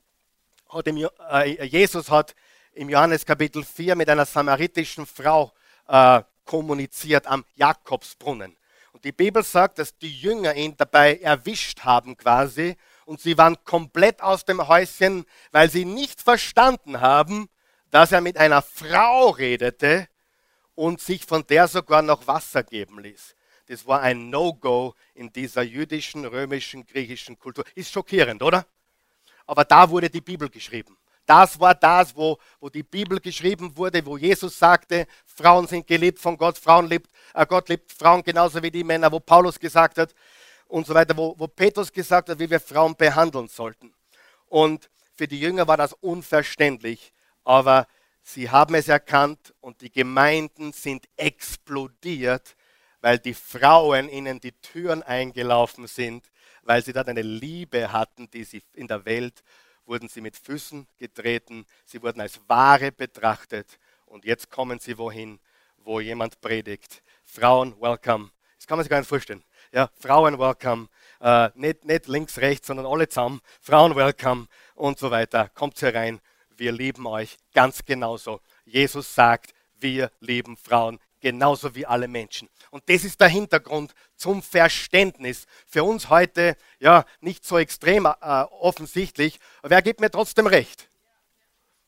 hat im, äh, Jesus hat im Johannes Kapitel 4 mit einer samaritischen Frau äh, kommuniziert am Jakobsbrunnen. Und die Bibel sagt, dass die Jünger ihn dabei erwischt haben quasi und sie waren komplett aus dem Häuschen, weil sie nicht verstanden haben, dass er mit einer Frau redete und sich von der sogar noch Wasser geben ließ. Das war ein No-Go in dieser jüdischen, römischen, griechischen Kultur. Ist schockierend, oder? Aber da wurde die Bibel geschrieben. Das war das, wo, wo die Bibel geschrieben wurde, wo Jesus sagte, Frauen sind geliebt von Gott, Frauen liebt, äh, Gott liebt Frauen genauso wie die Männer, wo Paulus gesagt hat und so weiter, wo, wo Petrus gesagt hat, wie wir Frauen behandeln sollten. Und für die Jünger war das unverständlich, aber sie haben es erkannt und die Gemeinden sind explodiert, weil die Frauen ihnen die Türen eingelaufen sind, weil sie dort eine Liebe hatten, die sie in der Welt wurden sie mit Füßen getreten, sie wurden als Ware betrachtet und jetzt kommen sie wohin, wo jemand predigt. Frauen, welcome. Das kann man sich gar nicht vorstellen. Ja, Frauen, welcome. Äh, nicht, nicht links, rechts, sondern alle zusammen. Frauen, welcome und so weiter. Kommt herein. Wir lieben euch ganz genauso. Jesus sagt, wir lieben Frauen genauso wie alle Menschen. Und das ist der Hintergrund zum Verständnis. Für uns heute ja nicht so extrem äh, offensichtlich, aber er gibt mir trotzdem recht.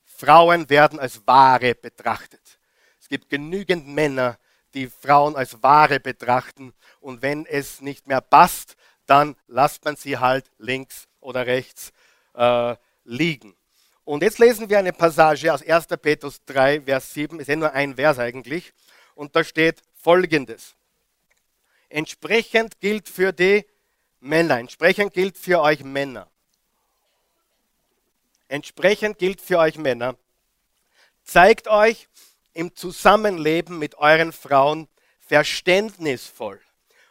Frauen werden als Ware betrachtet. Es gibt genügend Männer, die Frauen als Ware betrachten und wenn es nicht mehr passt, dann lasst man sie halt links oder rechts äh, liegen. Und jetzt lesen wir eine Passage aus 1. Petrus 3, Vers 7, ist ja nur ein Vers eigentlich und da steht folgendes. Entsprechend gilt für die Männer, entsprechend gilt für euch Männer. Entsprechend gilt für euch Männer. Zeigt euch im Zusammenleben mit euren Frauen verständnisvoll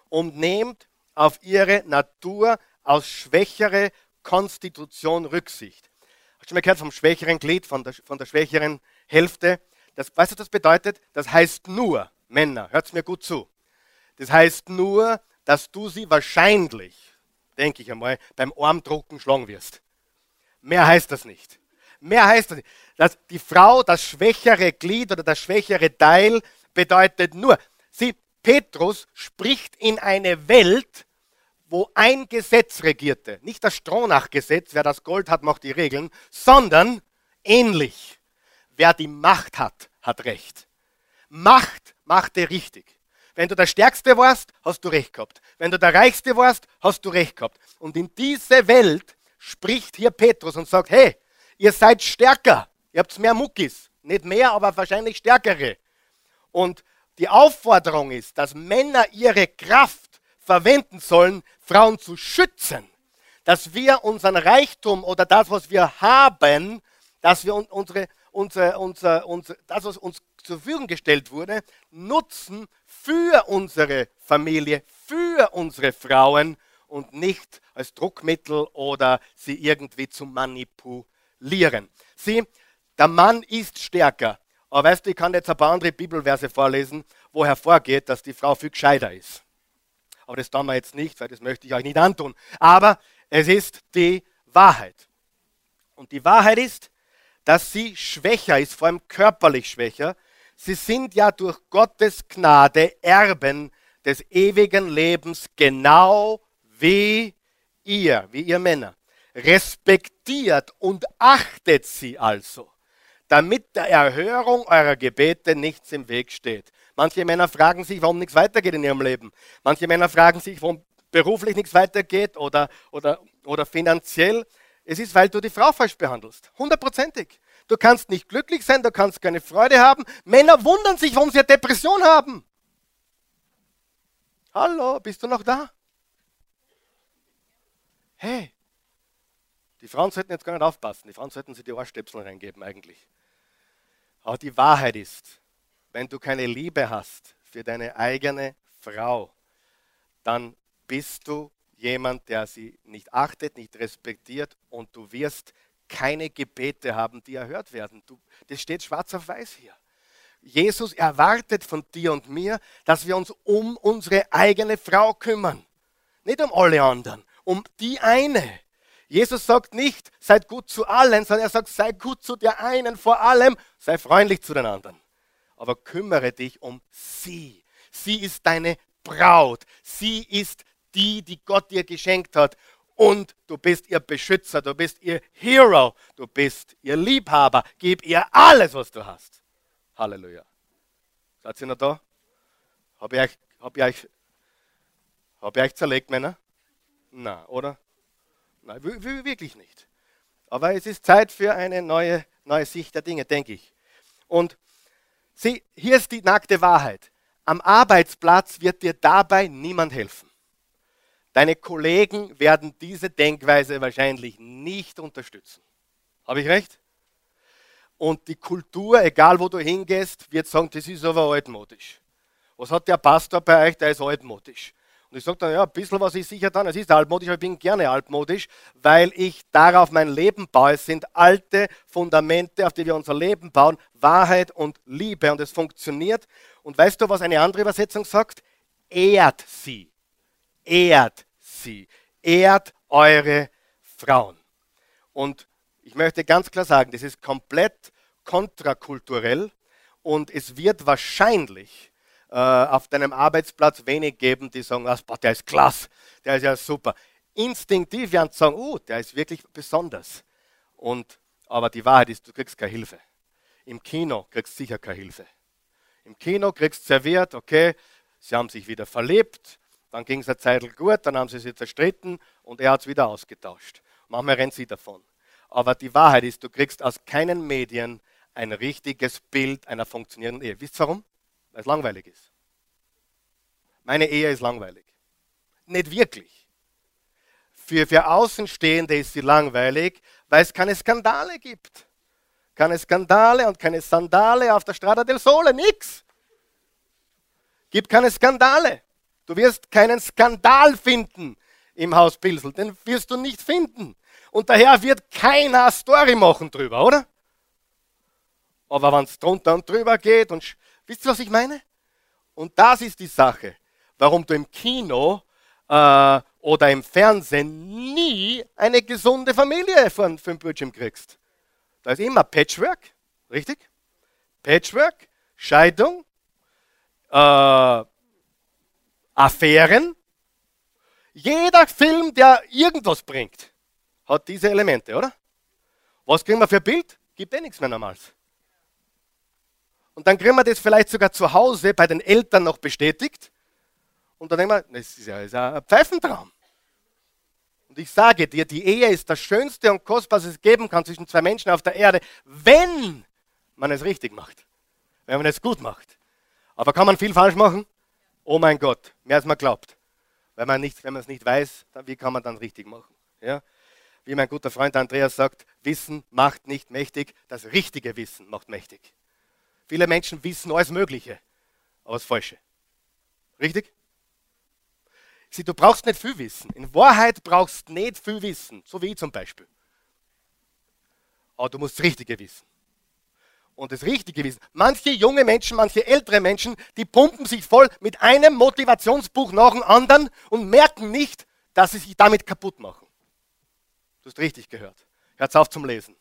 und nehmt auf ihre Natur aus schwächere Konstitution Rücksicht. Hast du schon mal gehört vom schwächeren Glied, von der, von der schwächeren Hälfte? Das, weißt du, was das bedeutet? Das heißt nur, Männer, hört mir gut zu. Das heißt nur, dass du sie wahrscheinlich, denke ich einmal, beim Armdrucken schlagen wirst. Mehr heißt das nicht. Mehr heißt das nicht. Dass die Frau, das schwächere Glied oder das schwächere Teil bedeutet nur, sie, Petrus spricht in eine Welt, wo ein Gesetz regierte. Nicht das Stronach-Gesetz, wer das Gold hat, macht die Regeln, sondern ähnlich. Wer die Macht hat, hat Recht. Macht machte richtig. Wenn du der Stärkste warst, hast du Recht gehabt. Wenn du der Reichste warst, hast du Recht gehabt. Und in diese Welt spricht hier Petrus und sagt, hey, ihr seid stärker. Ihr habt mehr Muckis. Nicht mehr, aber wahrscheinlich stärkere. Und die Aufforderung ist, dass Männer ihre Kraft verwenden sollen, Frauen zu schützen. Dass wir unseren Reichtum oder das, was wir haben, dass wir unsere unser, unser, unser, das, was uns zur Verfügung gestellt wurde, nutzen für unsere Familie, für unsere Frauen und nicht als Druckmittel oder sie irgendwie zu manipulieren. Sie, der Mann ist stärker. Aber weißt du, ich kann jetzt ein paar andere Bibelverse vorlesen, wo hervorgeht, dass die Frau viel gescheiter ist. Aber das tun wir jetzt nicht, weil das möchte ich euch nicht antun. Aber es ist die Wahrheit. Und die Wahrheit ist, dass sie schwächer ist, vor allem körperlich schwächer. Sie sind ja durch Gottes Gnade Erben des ewigen Lebens, genau wie ihr, wie ihr Männer. Respektiert und achtet sie also, damit der Erhörung eurer Gebete nichts im Weg steht. Manche Männer fragen sich, warum nichts weitergeht in ihrem Leben. Manche Männer fragen sich, warum beruflich nichts weitergeht oder, oder, oder finanziell. Es ist, weil du die Frau falsch behandelst. Hundertprozentig. Du kannst nicht glücklich sein, du kannst keine Freude haben. Männer wundern sich, warum sie eine Depression haben. Hallo, bist du noch da? Hey, die Frauen sollten jetzt gar nicht aufpassen. Die Frauen sollten sich die Ohrstöpsel reingeben eigentlich. Aber die Wahrheit ist, wenn du keine Liebe hast für deine eigene Frau, dann bist du jemand, der sie nicht achtet, nicht respektiert und du wirst keine Gebete haben, die erhört werden. Du, das steht schwarz auf weiß hier. Jesus erwartet von dir und mir, dass wir uns um unsere eigene Frau kümmern. Nicht um alle anderen, um die eine. Jesus sagt nicht, seid gut zu allen, sondern er sagt, sei gut zu der einen vor allem, sei freundlich zu den anderen. Aber kümmere dich um sie. Sie ist deine Braut. Sie ist die, die Gott dir geschenkt hat. Und du bist ihr Beschützer, du bist ihr Hero, du bist ihr Liebhaber. Gib ihr alles, was du hast. Halleluja. Seid ihr noch da? Habe ich, euch, hab ich, euch, hab ich euch zerlegt, Männer? Na, oder? Nein, wirklich nicht. Aber es ist Zeit für eine neue, neue Sicht der Dinge, denke ich. Und sieh, hier ist die nackte Wahrheit. Am Arbeitsplatz wird dir dabei niemand helfen. Deine Kollegen werden diese Denkweise wahrscheinlich nicht unterstützen. Habe ich recht? Und die Kultur, egal wo du hingehst, wird sagen, das ist aber altmodisch. Was hat der Pastor bei euch? Der ist altmodisch. Und ich sage dann, ja, ein bisschen was ist sicher dann. Es ist altmodisch, aber ich bin gerne altmodisch, weil ich darauf mein Leben baue. Es sind alte Fundamente, auf die wir unser Leben bauen. Wahrheit und Liebe. Und es funktioniert. Und weißt du, was eine andere Übersetzung sagt? Ehrt sie ehrt sie, ehrt eure Frauen. Und ich möchte ganz klar sagen, das ist komplett kontrakulturell und es wird wahrscheinlich äh, auf deinem Arbeitsplatz wenig geben, die sagen, ah, der ist klasse, der ist ja super. Instinktiv werden sie sagen, oh, der ist wirklich besonders. Und, aber die Wahrheit ist, du kriegst keine Hilfe. Im Kino kriegst du sicher keine Hilfe. Im Kino kriegst du serviert, okay, sie haben sich wieder verlebt, dann ging es eine Zeit gut, dann haben sie sich zerstritten und er hat es wieder ausgetauscht. Manchmal rennt sie davon. Aber die Wahrheit ist, du kriegst aus keinen Medien ein richtiges Bild einer funktionierenden Ehe. Wisst ihr warum? Weil es langweilig ist. Meine Ehe ist langweilig. Nicht wirklich. Für, für Außenstehende ist sie langweilig, weil es keine Skandale gibt. Keine Skandale und keine Sandale auf der Strada del Sole, nix. Gibt keine Skandale. Du wirst keinen Skandal finden im Haus Pilsel, den wirst du nicht finden. Und daher wird keiner Story machen drüber, oder? Aber wenn es drunter und drüber geht und wisst ihr, was ich meine? Und das ist die Sache, warum du im Kino äh, oder im Fernsehen nie eine gesunde Familie für, für den Bildschirm kriegst. Da ist immer Patchwork, richtig? Patchwork, Scheidung, äh, Affären. Jeder Film, der irgendwas bringt, hat diese Elemente, oder? Was kriegen wir für ein Bild? Gibt eh nichts mehr Normales. Und dann kriegen wir das vielleicht sogar zu Hause bei den Eltern noch bestätigt. Und dann denken wir, das ist ja, ist ja ein Pfeifentraum. Und ich sage dir, die Ehe ist das Schönste und Kostbarste, was es geben kann zwischen zwei Menschen auf der Erde, wenn man es richtig macht. Wenn man es gut macht. Aber kann man viel falsch machen? Oh mein Gott, mehr als man glaubt. Weil man nicht, wenn man es nicht weiß, dann, wie kann man dann richtig machen? Ja? Wie mein guter Freund Andreas sagt, Wissen macht nicht mächtig, das richtige Wissen macht mächtig. Viele Menschen wissen alles Mögliche, aber das Falsche. Richtig? Sieh, du brauchst nicht viel Wissen. In Wahrheit brauchst du nicht viel Wissen, so wie ich zum Beispiel. Aber du musst das Richtige wissen und das Richtige wissen. Manche junge Menschen, manche ältere Menschen, die pumpen sich voll mit einem Motivationsbuch nach dem anderen und merken nicht, dass sie sich damit kaputt machen. Du hast richtig gehört. Hört auf zum Lesen.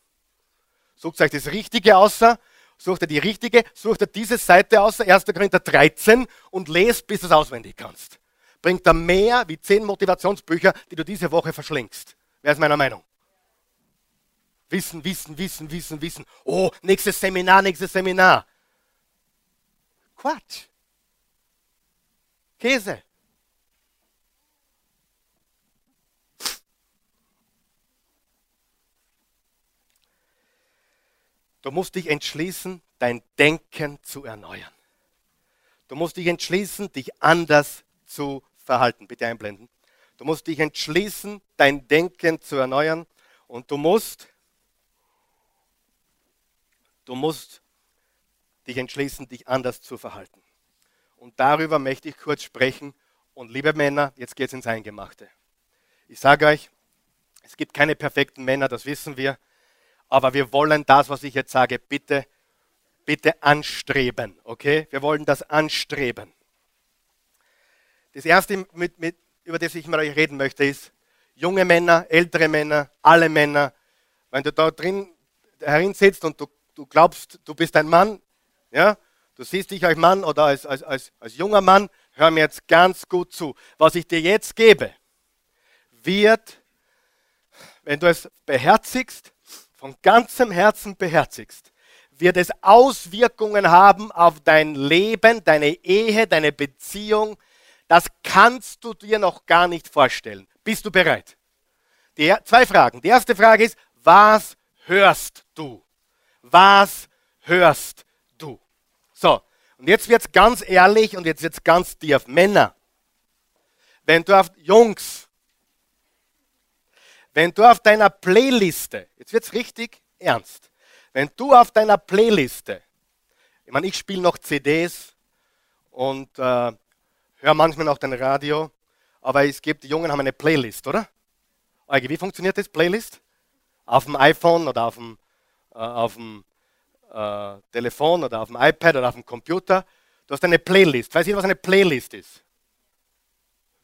Sucht euch das Richtige außer, sucht ihr die richtige, sucht ihr diese Seite außer, 1. Korinther 13 und lest, bis du es auswendig kannst. Bringt da mehr wie zehn Motivationsbücher, die du diese Woche verschlingst. Wer ist meiner Meinung? Wissen, Wissen, Wissen, Wissen, Wissen. Oh, nächstes Seminar, nächstes Seminar. Quatsch. Käse. Du musst dich entschließen, dein Denken zu erneuern. Du musst dich entschließen, dich anders zu verhalten. Bitte einblenden. Du musst dich entschließen, dein Denken zu erneuern. Und du musst du musst dich entschließen, dich anders zu verhalten. Und darüber möchte ich kurz sprechen. Und liebe Männer, jetzt geht es ins Eingemachte. Ich sage euch, es gibt keine perfekten Männer, das wissen wir. Aber wir wollen das, was ich jetzt sage, bitte, bitte anstreben. Okay? Wir wollen das anstreben. Das erste, mit, mit, über das ich mit euch reden möchte, ist junge Männer, ältere Männer, alle Männer. Wenn du da drin herin sitzt und du, du glaubst, du bist ein Mann, ja, du siehst dich als Mann oder als, als, als, als junger Mann, hör mir jetzt ganz gut zu. Was ich dir jetzt gebe, wird, wenn du es beherzigst, von ganzem Herzen beherzigst, wird es Auswirkungen haben auf dein Leben, deine Ehe, deine Beziehung. Das kannst du dir noch gar nicht vorstellen. Bist du bereit? Die, zwei Fragen. Die erste Frage ist, was hörst du? Was hörst du? So, und jetzt wird es ganz ehrlich und jetzt wird es ganz tief. Männer, wenn du auf Jungs, wenn du auf deiner Playliste, jetzt wird es richtig ernst, wenn du auf deiner Playliste, ich meine, ich spiele noch CDs und äh, höre manchmal noch den Radio, aber es gibt, die Jungen haben eine Playlist, oder? Wie funktioniert das, Playlist? Auf dem iPhone oder auf dem, auf dem äh, Telefon oder auf dem iPad oder auf dem Computer. Du hast eine Playlist. Weiß ihr, was eine Playlist ist?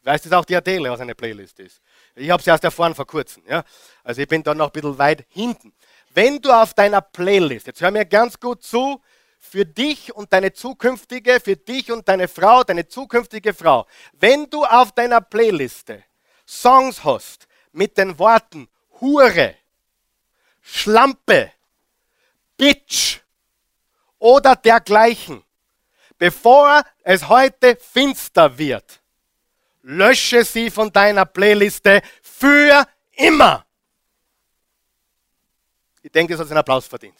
Weißt du auch die Adele, was eine Playlist ist? Ich habe sie erst erfahren vor kurzem. Ja? Also ich bin da noch ein bisschen weit hinten. Wenn du auf deiner Playlist, jetzt hör mir ganz gut zu, für dich und deine zukünftige, für dich und deine Frau, deine zukünftige Frau, wenn du auf deiner Playliste Songs hast mit den Worten Hure, Schlampe, Bitch oder dergleichen, bevor es heute finster wird, lösche sie von deiner Playliste für immer. Ich denke, es hat einen Applaus verdient.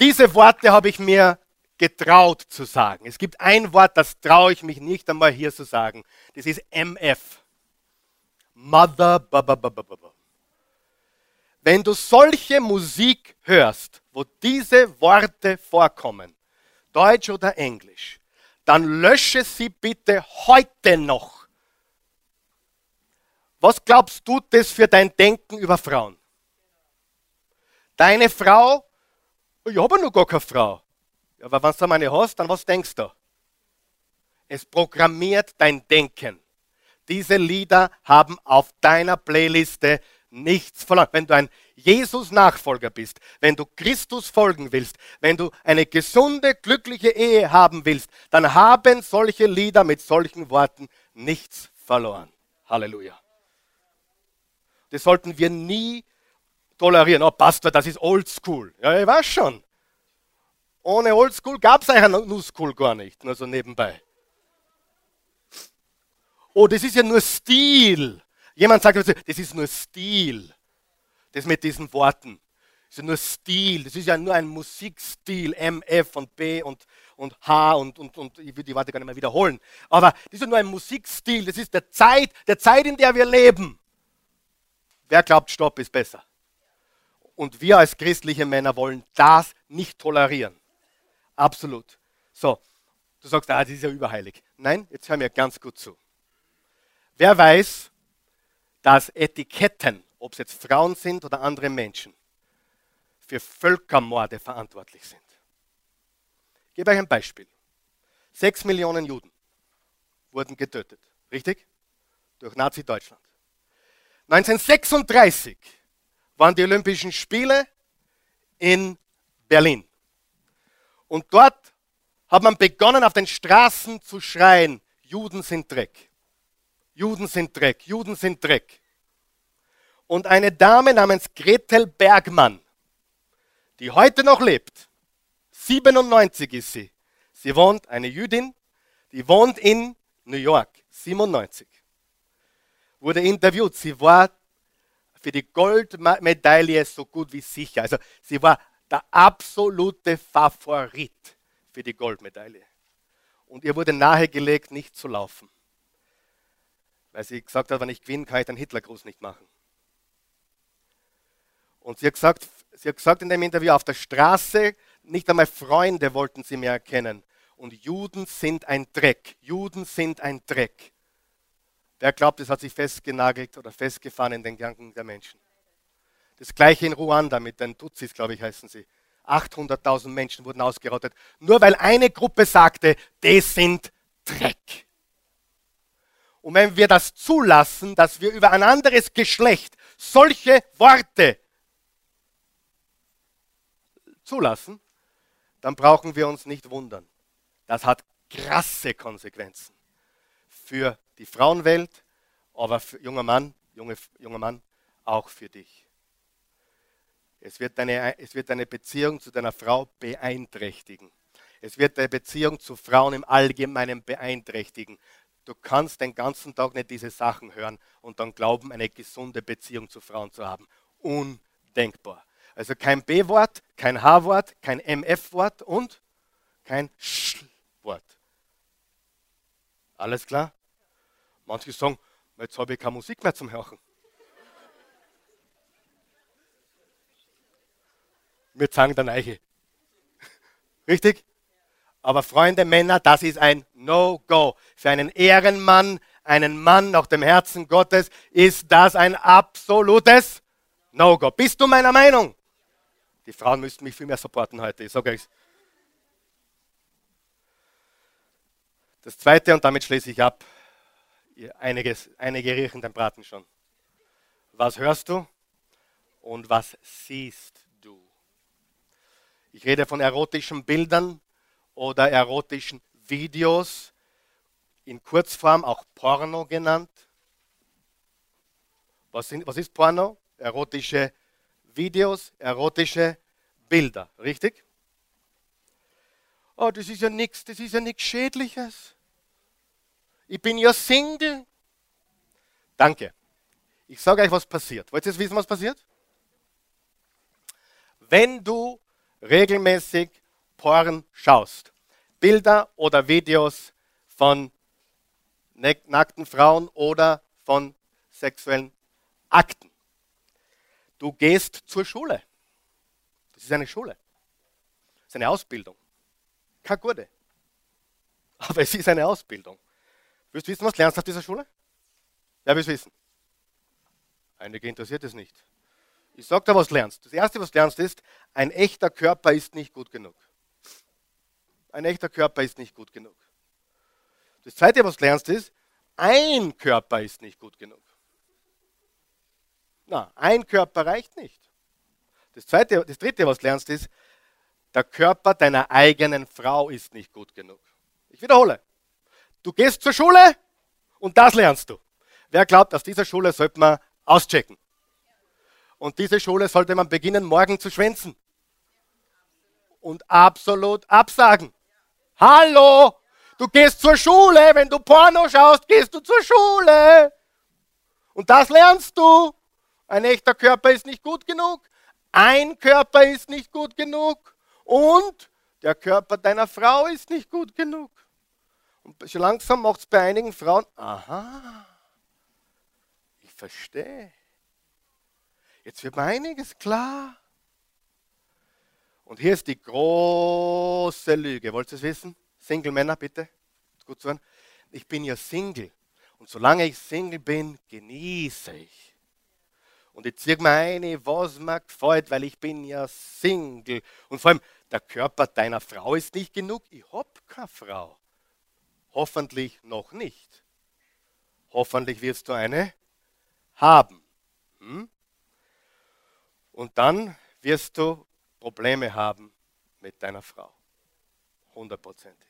Diese Worte habe ich mir getraut zu sagen. Es gibt ein Wort, das traue ich mich nicht einmal hier zu sagen. Das ist MF. Mother. Wenn du solche Musik hörst, wo diese Worte vorkommen, Deutsch oder Englisch, dann lösche sie bitte heute noch. Was glaubst du das für dein Denken über Frauen? Deine Frau, ich habe noch gar keine Frau. Ja, aber wenn du meine hast, dann was denkst du? Es programmiert dein Denken. Diese Lieder haben auf deiner Playliste nichts verloren. Wenn du ein Jesus-Nachfolger bist, wenn du Christus folgen willst, wenn du eine gesunde, glückliche Ehe haben willst, dann haben solche Lieder mit solchen Worten nichts verloren. Halleluja. Das sollten wir nie tolerieren. Oh, Pastor, das ist Oldschool. Ja, ich weiß schon. Ohne Oldschool gab es eigentlich New School gar nicht, nur so nebenbei. Oh, das ist ja nur Stil. Jemand sagt, das ist nur Stil. Das mit diesen Worten. Das ist ja nur Stil. Das ist ja nur ein Musikstil. M, F und B und, und H und, und, und ich will die Worte gar nicht mehr wiederholen. Aber das ist ja nur ein Musikstil. Das ist der Zeit, der Zeit, in der wir leben. Wer glaubt, Stopp ist besser? Und wir als christliche Männer wollen das nicht tolerieren. Absolut. So, du sagst, ah, das ist ja überheilig. Nein, jetzt hör mir ganz gut zu. Wer weiß, dass Etiketten, ob es jetzt Frauen sind oder andere Menschen, für Völkermorde verantwortlich sind. Ich gebe euch ein Beispiel. Sechs Millionen Juden wurden getötet, richtig? Durch Nazi-Deutschland. 1936 waren die Olympischen Spiele in Berlin. Und dort hat man begonnen, auf den Straßen zu schreien, Juden sind Dreck. Juden sind Dreck, Juden sind Dreck. Und eine Dame namens Gretel Bergmann, die heute noch lebt, 97 ist sie. Sie wohnt, eine Jüdin, die wohnt in New York, 97. wurde interviewt. Sie war für die Goldmedaille so gut wie sicher. Also sie war der absolute Favorit für die Goldmedaille. Und ihr wurde nahegelegt, nicht zu laufen. Weil sie gesagt hat, wenn ich gewinne, kann ich den Hitlergruß nicht machen. Und sie hat, gesagt, sie hat gesagt in dem Interview, auf der Straße, nicht einmal Freunde wollten sie mehr erkennen. Und Juden sind ein Dreck. Juden sind ein Dreck. Wer glaubt, es hat sich festgenagelt oder festgefahren in den Gedanken der Menschen? Das gleiche in Ruanda mit den Tutsis, glaube ich, heißen sie. 800.000 Menschen wurden ausgerottet, nur weil eine Gruppe sagte, die sind Dreck. Und wenn wir das zulassen, dass wir über ein anderes Geschlecht solche Worte zulassen, dann brauchen wir uns nicht wundern. Das hat krasse Konsequenzen für die Frauenwelt, aber für junger Mann, junge, junger Mann, auch für dich. Es wird, deine, es wird deine Beziehung zu deiner Frau beeinträchtigen. Es wird deine Beziehung zu Frauen im Allgemeinen beeinträchtigen. Du kannst den ganzen Tag nicht diese Sachen hören und dann glauben, eine gesunde Beziehung zu Frauen zu haben. Undenkbar. Also kein B-Wort, kein H-Wort, kein MF-Wort und kein Sch-Wort. Alles klar? Manche sagen, jetzt habe ich keine Musik mehr zum Hören. Wir zeigen der Eiche. Richtig? Aber Freunde, Männer, das ist ein No-Go. Für einen Ehrenmann, einen Mann nach dem Herzen Gottes, ist das ein absolutes No-Go. Bist du meiner Meinung? Die Frauen müssten mich viel mehr supporten heute, ich sage euch. Das zweite, und damit schließe ich ab, Einiges, einige riechen den Braten schon. Was hörst du und was siehst du? Ich rede von erotischen Bildern oder erotischen Videos, in Kurzform auch Porno genannt. Was, sind, was ist Porno? Erotische Videos, erotische Bilder, richtig? Oh, das ist ja nichts, das ist ja nichts Schädliches. Ich bin ja Single. Danke. Ich sage euch, was passiert. Wollt ihr jetzt wissen, was passiert? Wenn du regelmäßig Porn schaust, Bilder oder Videos von nackten Frauen oder von sexuellen Akten, du gehst zur Schule. Das ist eine Schule. Das ist eine Ausbildung. Keine gute. Aber es ist eine Ausbildung. Willst du wissen, was lernst du auf dieser Schule? Wer will es wissen? Einige interessiert es nicht. Ich sage dir, was du lernst. Das Erste, was du lernst, ist, ein echter Körper ist nicht gut genug. Ein echter Körper ist nicht gut genug. Das Zweite, was du lernst, ist, ein Körper ist nicht gut genug. Na, ein Körper reicht nicht. Das, Zweite, das Dritte, was du lernst, ist, der Körper deiner eigenen Frau ist nicht gut genug. Ich wiederhole. Du gehst zur Schule und das lernst du. Wer glaubt, aus dieser Schule sollte man auschecken? Und diese Schule sollte man beginnen, morgen zu schwänzen. Und absolut absagen. Hallo! Du gehst zur Schule. Wenn du Porno schaust, gehst du zur Schule. Und das lernst du. Ein echter Körper ist nicht gut genug. Ein Körper ist nicht gut genug. Und der Körper deiner Frau ist nicht gut genug. Und schon langsam macht es bei einigen Frauen, aha, ich verstehe. Jetzt wird mir einiges klar. Und hier ist die große Lüge. Wollt ihr es wissen? Single-Männer, bitte. Gut zuhören. Ich bin ja Single. Und solange ich Single bin, genieße ich. Und ich ziehe mir eine, was mir gefällt, weil ich bin ja Single. Und vor allem, der Körper deiner Frau ist nicht genug. Ich habe keine Frau. Hoffentlich noch nicht. Hoffentlich wirst du eine haben. Hm? Und dann wirst du Probleme haben mit deiner Frau. Hundertprozentig.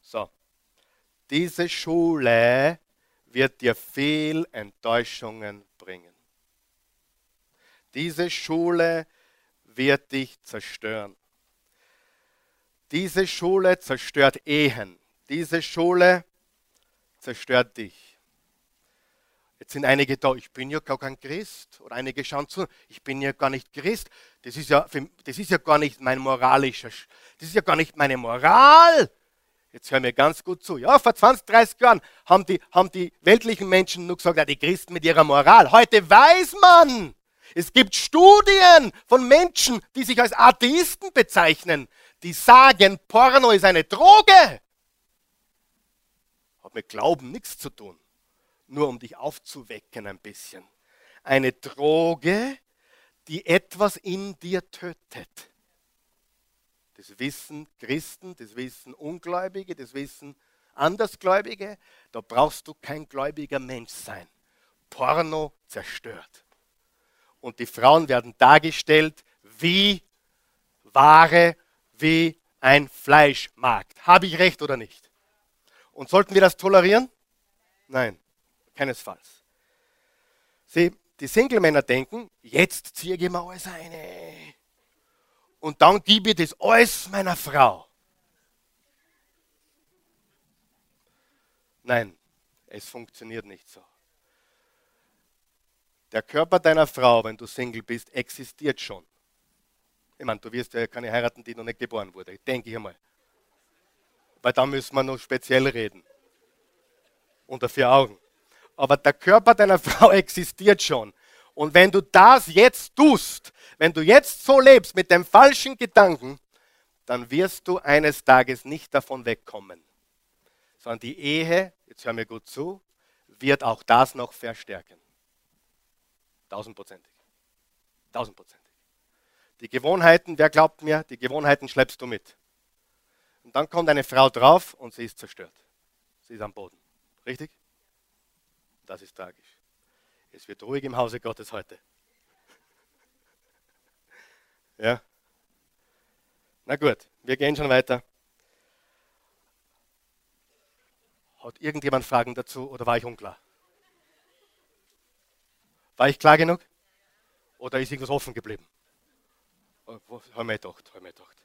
So, diese Schule wird dir viel Enttäuschungen bringen. Diese Schule wird dich zerstören. Diese Schule zerstört Ehen. Diese Schule zerstört dich. Jetzt sind einige da, ich bin ja gar kein Christ. Oder einige schauen zu, ich bin ja gar nicht Christ. Das ist ja, das ist ja gar nicht mein moralischer, das ist ja gar nicht meine Moral. Jetzt hör mir ganz gut zu. Ja, vor 20, 30 Jahren haben die, haben die weltlichen Menschen nur gesagt, ja, die Christen mit ihrer Moral. Heute weiß man, es gibt Studien von Menschen, die sich als Atheisten bezeichnen, die sagen, Porno ist eine Droge. Hat mit Glauben nichts zu tun. Nur um dich aufzuwecken ein bisschen. Eine Droge, die etwas in dir tötet. Das wissen Christen, das wissen Ungläubige, das wissen Andersgläubige. Da brauchst du kein gläubiger Mensch sein. Porno zerstört. Und die Frauen werden dargestellt wie Ware, wie ein Fleischmarkt. Habe ich recht oder nicht? Und sollten wir das tolerieren? Nein, keinesfalls. Sie, die Single-Männer denken, jetzt ziehe ich mir alles eine und dann gebe ich das alles meiner Frau. Nein, es funktioniert nicht so. Der Körper deiner Frau, wenn du Single bist, existiert schon. Ich meine, du wirst ja keine heiraten, die noch nicht geboren wurde, denke ich einmal. Weil da müssen wir noch speziell reden. Unter vier Augen. Aber der Körper deiner Frau existiert schon. Und wenn du das jetzt tust, wenn du jetzt so lebst mit dem falschen Gedanken, dann wirst du eines Tages nicht davon wegkommen. Sondern die Ehe, jetzt hör mir gut zu, wird auch das noch verstärken. Tausendprozentig. Tausendprozentig. Die Gewohnheiten, wer glaubt mir, die Gewohnheiten schleppst du mit. Und dann kommt eine Frau drauf und sie ist zerstört. Sie ist am Boden. Richtig? Das ist tragisch. Es wird ruhig im Hause Gottes heute. Ja. Na gut, wir gehen schon weiter. Hat irgendjemand Fragen dazu oder war ich unklar? War ich klar genug? Oder ist irgendwas offen geblieben? Oh, hab mir gedacht, hab mir gedacht.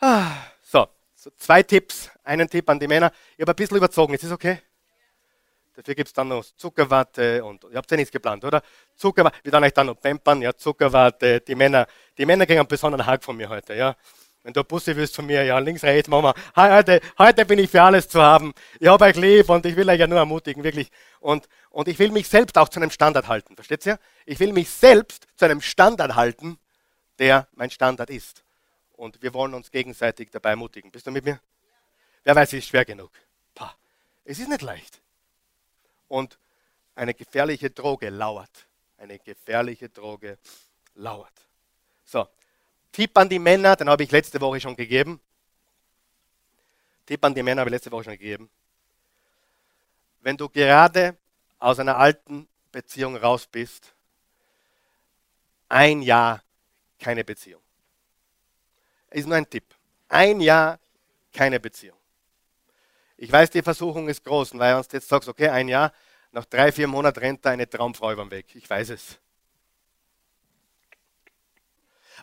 Ah, so, so, zwei Tipps. Einen Tipp an die Männer. Ich habe ein bisschen überzogen, ist das okay? Dafür gibt es dann noch Zuckerwatte und ihr habt ja nichts geplant, oder? Zuckerwatte, wir dann euch dann noch pampern, ja, Zuckerwatte. Die Männer, die Männer kriegen einen besonderen Hack von mir heute, ja. Wenn du Busse willst von mir, ja, links, rechts, Mama. Heute, heute bin ich für alles zu haben. Ich habe euch lieb und ich will euch ja nur ermutigen, wirklich. Und, und ich will mich selbst auch zu einem Standard halten, versteht ihr? Ich will mich selbst zu einem Standard halten, der mein Standard ist. Und wir wollen uns gegenseitig dabei ermutigen. Bist du mit mir? Wer weiß, es ist schwer genug. Pah. Es ist nicht leicht und eine gefährliche Droge lauert. Eine gefährliche Droge lauert. So, Tipp an die Männer, den habe ich letzte Woche schon gegeben. Tipp an die Männer habe ich letzte Woche schon gegeben. Wenn du gerade aus einer alten Beziehung raus bist, ein Jahr keine Beziehung. Ist nur ein Tipp. Ein Jahr keine Beziehung. Ich weiß, die Versuchung ist groß, weil du jetzt sagst, okay, ein Jahr, nach drei, vier Monaten rennt da eine Traumfrau über den Weg. Ich weiß es.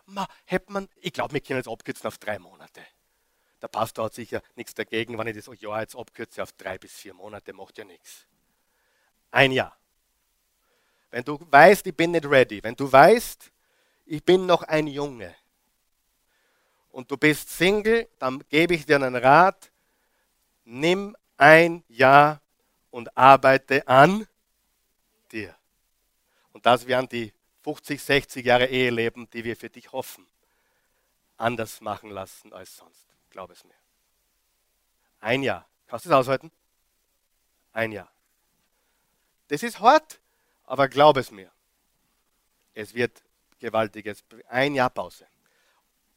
Ma, hätte man, ich glaube, wir können jetzt abkürzen auf drei Monate. Der Pastor hat sicher nichts dagegen, wenn ich das Jahr jetzt abkürze auf drei bis vier Monate, macht ja nichts. Ein Jahr. Wenn du weißt, ich bin nicht ready, wenn du weißt, ich bin noch ein Junge und du bist Single, dann gebe ich dir einen Rat, nimm ein Jahr und arbeite an dir. Und das werden die 50, 60 Jahre Eheleben, die wir für dich hoffen, anders machen lassen als sonst. Glaub es mir. Ein Jahr. Kannst du es aushalten? Ein Jahr. Das ist hart, aber glaub es mir. Es wird gewaltiges. Ein Jahr Pause.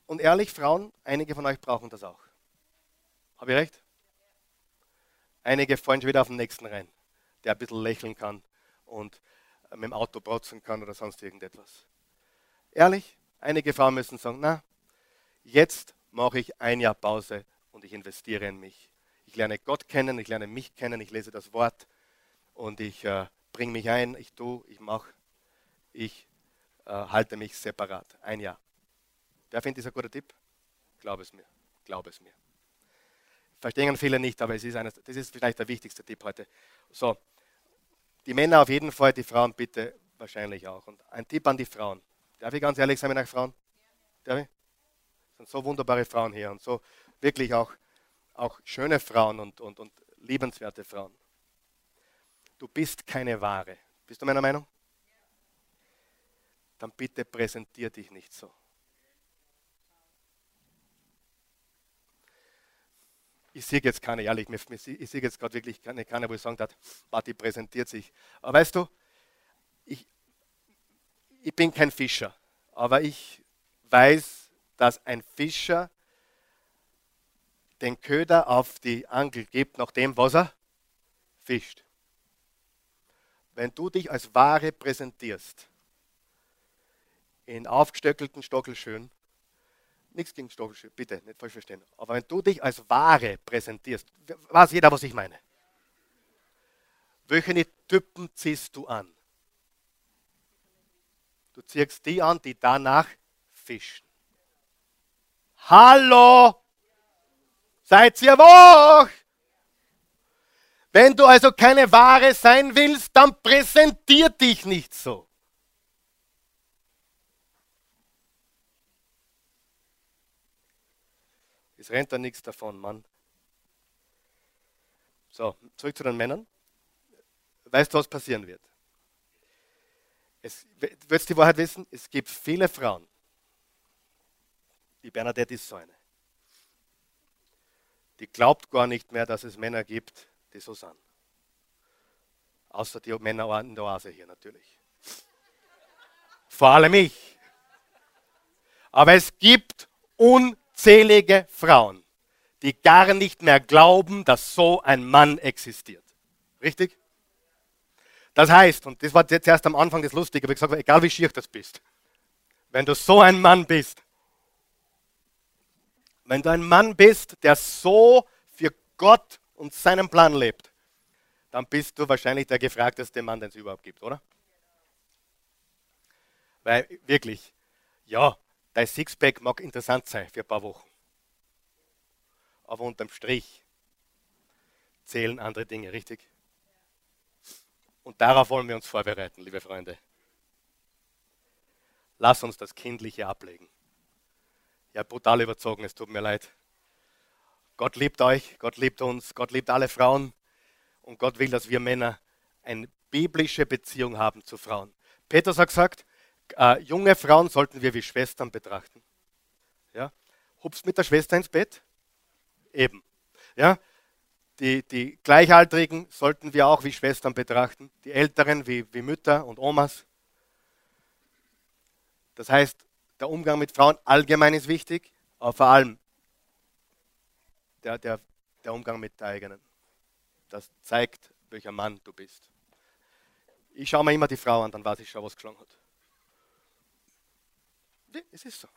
Und ehrlich, Frauen, einige von euch brauchen das auch. Habe ich recht? Einige fallen schon wieder auf den nächsten rein, der ein bisschen lächeln kann und mit dem Auto protzen kann oder sonst irgendetwas. Ehrlich, einige Frauen müssen sagen, na, jetzt mache ich ein Jahr Pause und ich investiere in mich. Ich lerne Gott kennen, ich lerne mich kennen, ich lese das Wort und ich äh, bringe mich ein, ich tue, ich mache, ich äh, halte mich separat. Ein Jahr. Wer findet das ein guter Tipp? Glaub es mir. Glaub es mir. Verstehen viele nicht, aber es ist eines, das ist vielleicht der wichtigste Tipp heute. So, die Männer auf jeden Fall, die Frauen bitte wahrscheinlich auch. Und ein Tipp an die Frauen. Darf ich ganz ehrlich sein mit euch Frauen? Darf ich? Es sind so wunderbare Frauen hier und so wirklich auch, auch schöne Frauen und, und, und liebenswerte Frauen. Du bist keine Ware. Bist du meiner Meinung? Dann bitte präsentier dich nicht so. Ich sehe jetzt keine, ehrlich, ich sehe jetzt gerade wirklich keine, keine, wo ich sagen darf, Party präsentiert sich. Aber weißt du, ich, ich bin kein Fischer, aber ich weiß, dass ein Fischer den Köder auf die Angel gibt, nach dem, was er fischt. Wenn du dich als Ware präsentierst, in aufgestöckelten Stockelschön, Nichts gegen Stoffelschild, bitte, nicht falsch verstehen. Aber wenn du dich als Ware präsentierst, weiß jeder, was ich meine. Welche Typen ziehst du an? Du ziehst die an, die danach fischen. Hallo! Seid ihr wach? Wenn du also keine Ware sein willst, dann präsentier dich nicht so. Es rennt da nichts davon, Mann. So, zurück zu den Männern. Weißt du, was passieren wird? Es, willst du die Wahrheit wissen? Es gibt viele Frauen. Die Bernadette ist so eine. Die glaubt gar nicht mehr, dass es Männer gibt, die so sind. Außer die Männer in der Oase hier natürlich. Vor allem ich. Aber es gibt un unzählige Frauen, die gar nicht mehr glauben, dass so ein Mann existiert. Richtig? Das heißt, und das war jetzt erst am Anfang das Lustige, aber ich gesagt, egal wie schier das bist, wenn du so ein Mann bist, wenn du ein Mann bist, der so für Gott und seinen Plan lebt, dann bist du wahrscheinlich der gefragteste Mann, den es überhaupt gibt, oder? Weil wirklich, ja, Dein Sixpack mag interessant sein für ein paar Wochen. Aber unterm Strich zählen andere Dinge, richtig? Und darauf wollen wir uns vorbereiten, liebe Freunde. Lass uns das Kindliche ablegen. Ja, brutal überzogen, es tut mir leid. Gott liebt euch, Gott liebt uns, Gott liebt alle Frauen und Gott will, dass wir Männer eine biblische Beziehung haben zu Frauen. Petrus hat gesagt, äh, junge Frauen sollten wir wie Schwestern betrachten. Ja? Hupst mit der Schwester ins Bett? Eben. Ja? Die, die Gleichaltrigen sollten wir auch wie Schwestern betrachten, die Älteren wie, wie Mütter und Omas. Das heißt, der Umgang mit Frauen allgemein ist wichtig, aber vor allem der, der, der Umgang mit der eigenen. Das zeigt, welcher Mann du bist. Ich schaue mir immer die Frau an, dann weiß ich schon, was geschlagen hat. Nee, es ist so.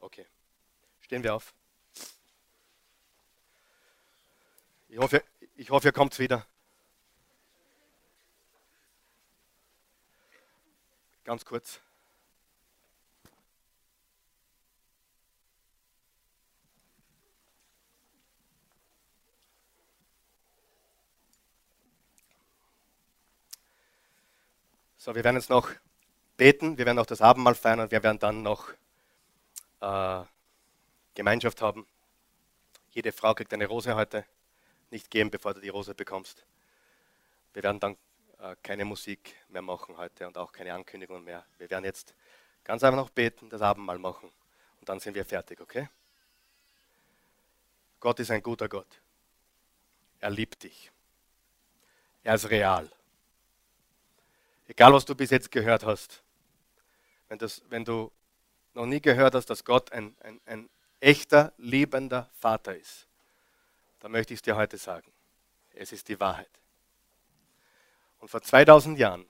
Okay. Stehen wir auf. Ich hoffe, ich hoffe ihr kommt wieder. Ganz kurz. So, wir werden jetzt noch beten, wir werden auch das Abendmahl feiern und wir werden dann noch äh, Gemeinschaft haben. Jede Frau kriegt eine Rose heute. Nicht gehen, bevor du die Rose bekommst. Wir werden dann äh, keine Musik mehr machen heute und auch keine Ankündigungen mehr. Wir werden jetzt ganz einfach noch beten, das Abendmahl machen und dann sind wir fertig, okay? Gott ist ein guter Gott. Er liebt dich. Er ist real. Egal, was du bis jetzt gehört hast, wenn, das, wenn du noch nie gehört hast, dass Gott ein, ein, ein echter, liebender Vater ist, dann möchte ich es dir heute sagen. Es ist die Wahrheit. Und vor 2000 Jahren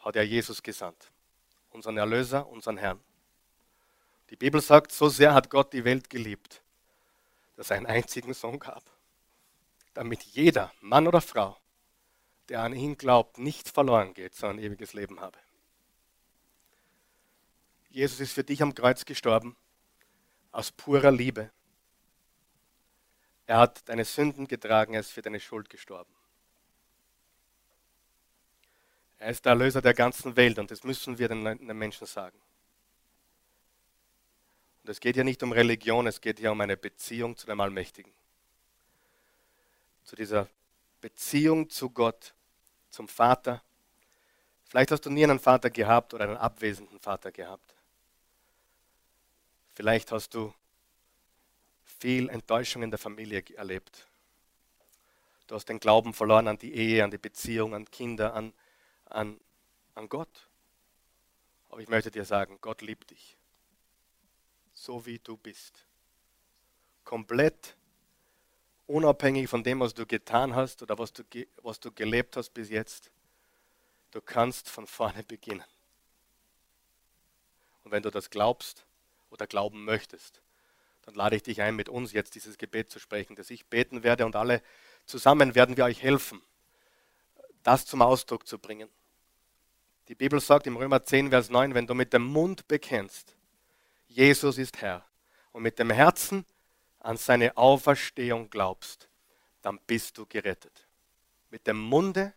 hat er Jesus gesandt, unseren Erlöser, unseren Herrn. Die Bibel sagt, so sehr hat Gott die Welt geliebt, dass er einen einzigen Sohn gab, damit jeder, Mann oder Frau, der an ihn glaubt, nicht verloren geht, sondern ewiges Leben habe. Jesus ist für dich am Kreuz gestorben, aus purer Liebe. Er hat deine Sünden getragen, er ist für deine Schuld gestorben. Er ist der Erlöser der ganzen Welt und das müssen wir den, Menschen sagen. Und es geht ja nicht um Religion, es geht ja um eine Beziehung zu dem Allmächtigen. Zu dieser Beziehung zu Gott, zum Vater. Vielleicht hast du nie einen Vater gehabt oder einen abwesenden Vater gehabt. Vielleicht hast du viel Enttäuschung in der Familie erlebt. Du hast den Glauben verloren an die Ehe, an die Beziehung, an Kinder, an, an, an Gott. Aber ich möchte dir sagen, Gott liebt dich. So wie du bist. Komplett unabhängig von dem, was du getan hast oder was du, was du gelebt hast bis jetzt. Du kannst von vorne beginnen. Und wenn du das glaubst oder glauben möchtest, dann lade ich dich ein, mit uns jetzt dieses Gebet zu sprechen, das ich beten werde und alle zusammen werden wir euch helfen, das zum Ausdruck zu bringen. Die Bibel sagt im Römer 10, Vers 9, wenn du mit dem Mund bekennst, Jesus ist Herr, und mit dem Herzen an seine Auferstehung glaubst, dann bist du gerettet. Mit dem Munde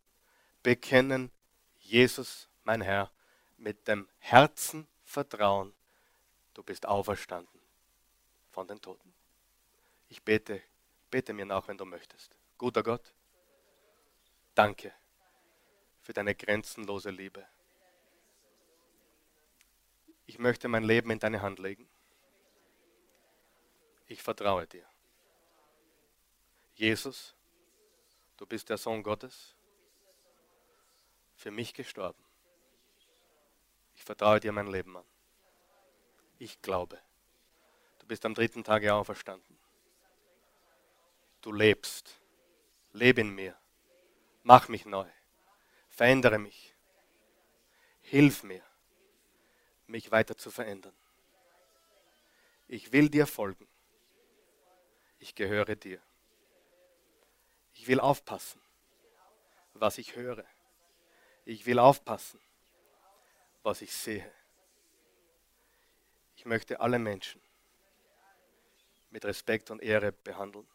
bekennen, Jesus, mein Herr, mit dem Herzen vertrauen, du bist auferstanden von den Toten. Ich bete, bete mir nach, wenn du möchtest. Guter Gott, danke für deine grenzenlose Liebe. Ich möchte mein Leben in deine Hand legen. Ich vertraue dir. Jesus, du bist der Sohn Gottes, für mich gestorben. Ich vertraue dir mein Leben an. Ich glaube bist am dritten Tage auferstanden. Du lebst. Lebe in mir. Mach mich neu. Verändere mich. Hilf mir, mich weiter zu verändern. Ich will dir folgen. Ich gehöre dir. Ich will aufpassen, was ich höre. Ich will aufpassen, was ich sehe. Ich möchte alle Menschen mit Respekt und Ehre behandeln.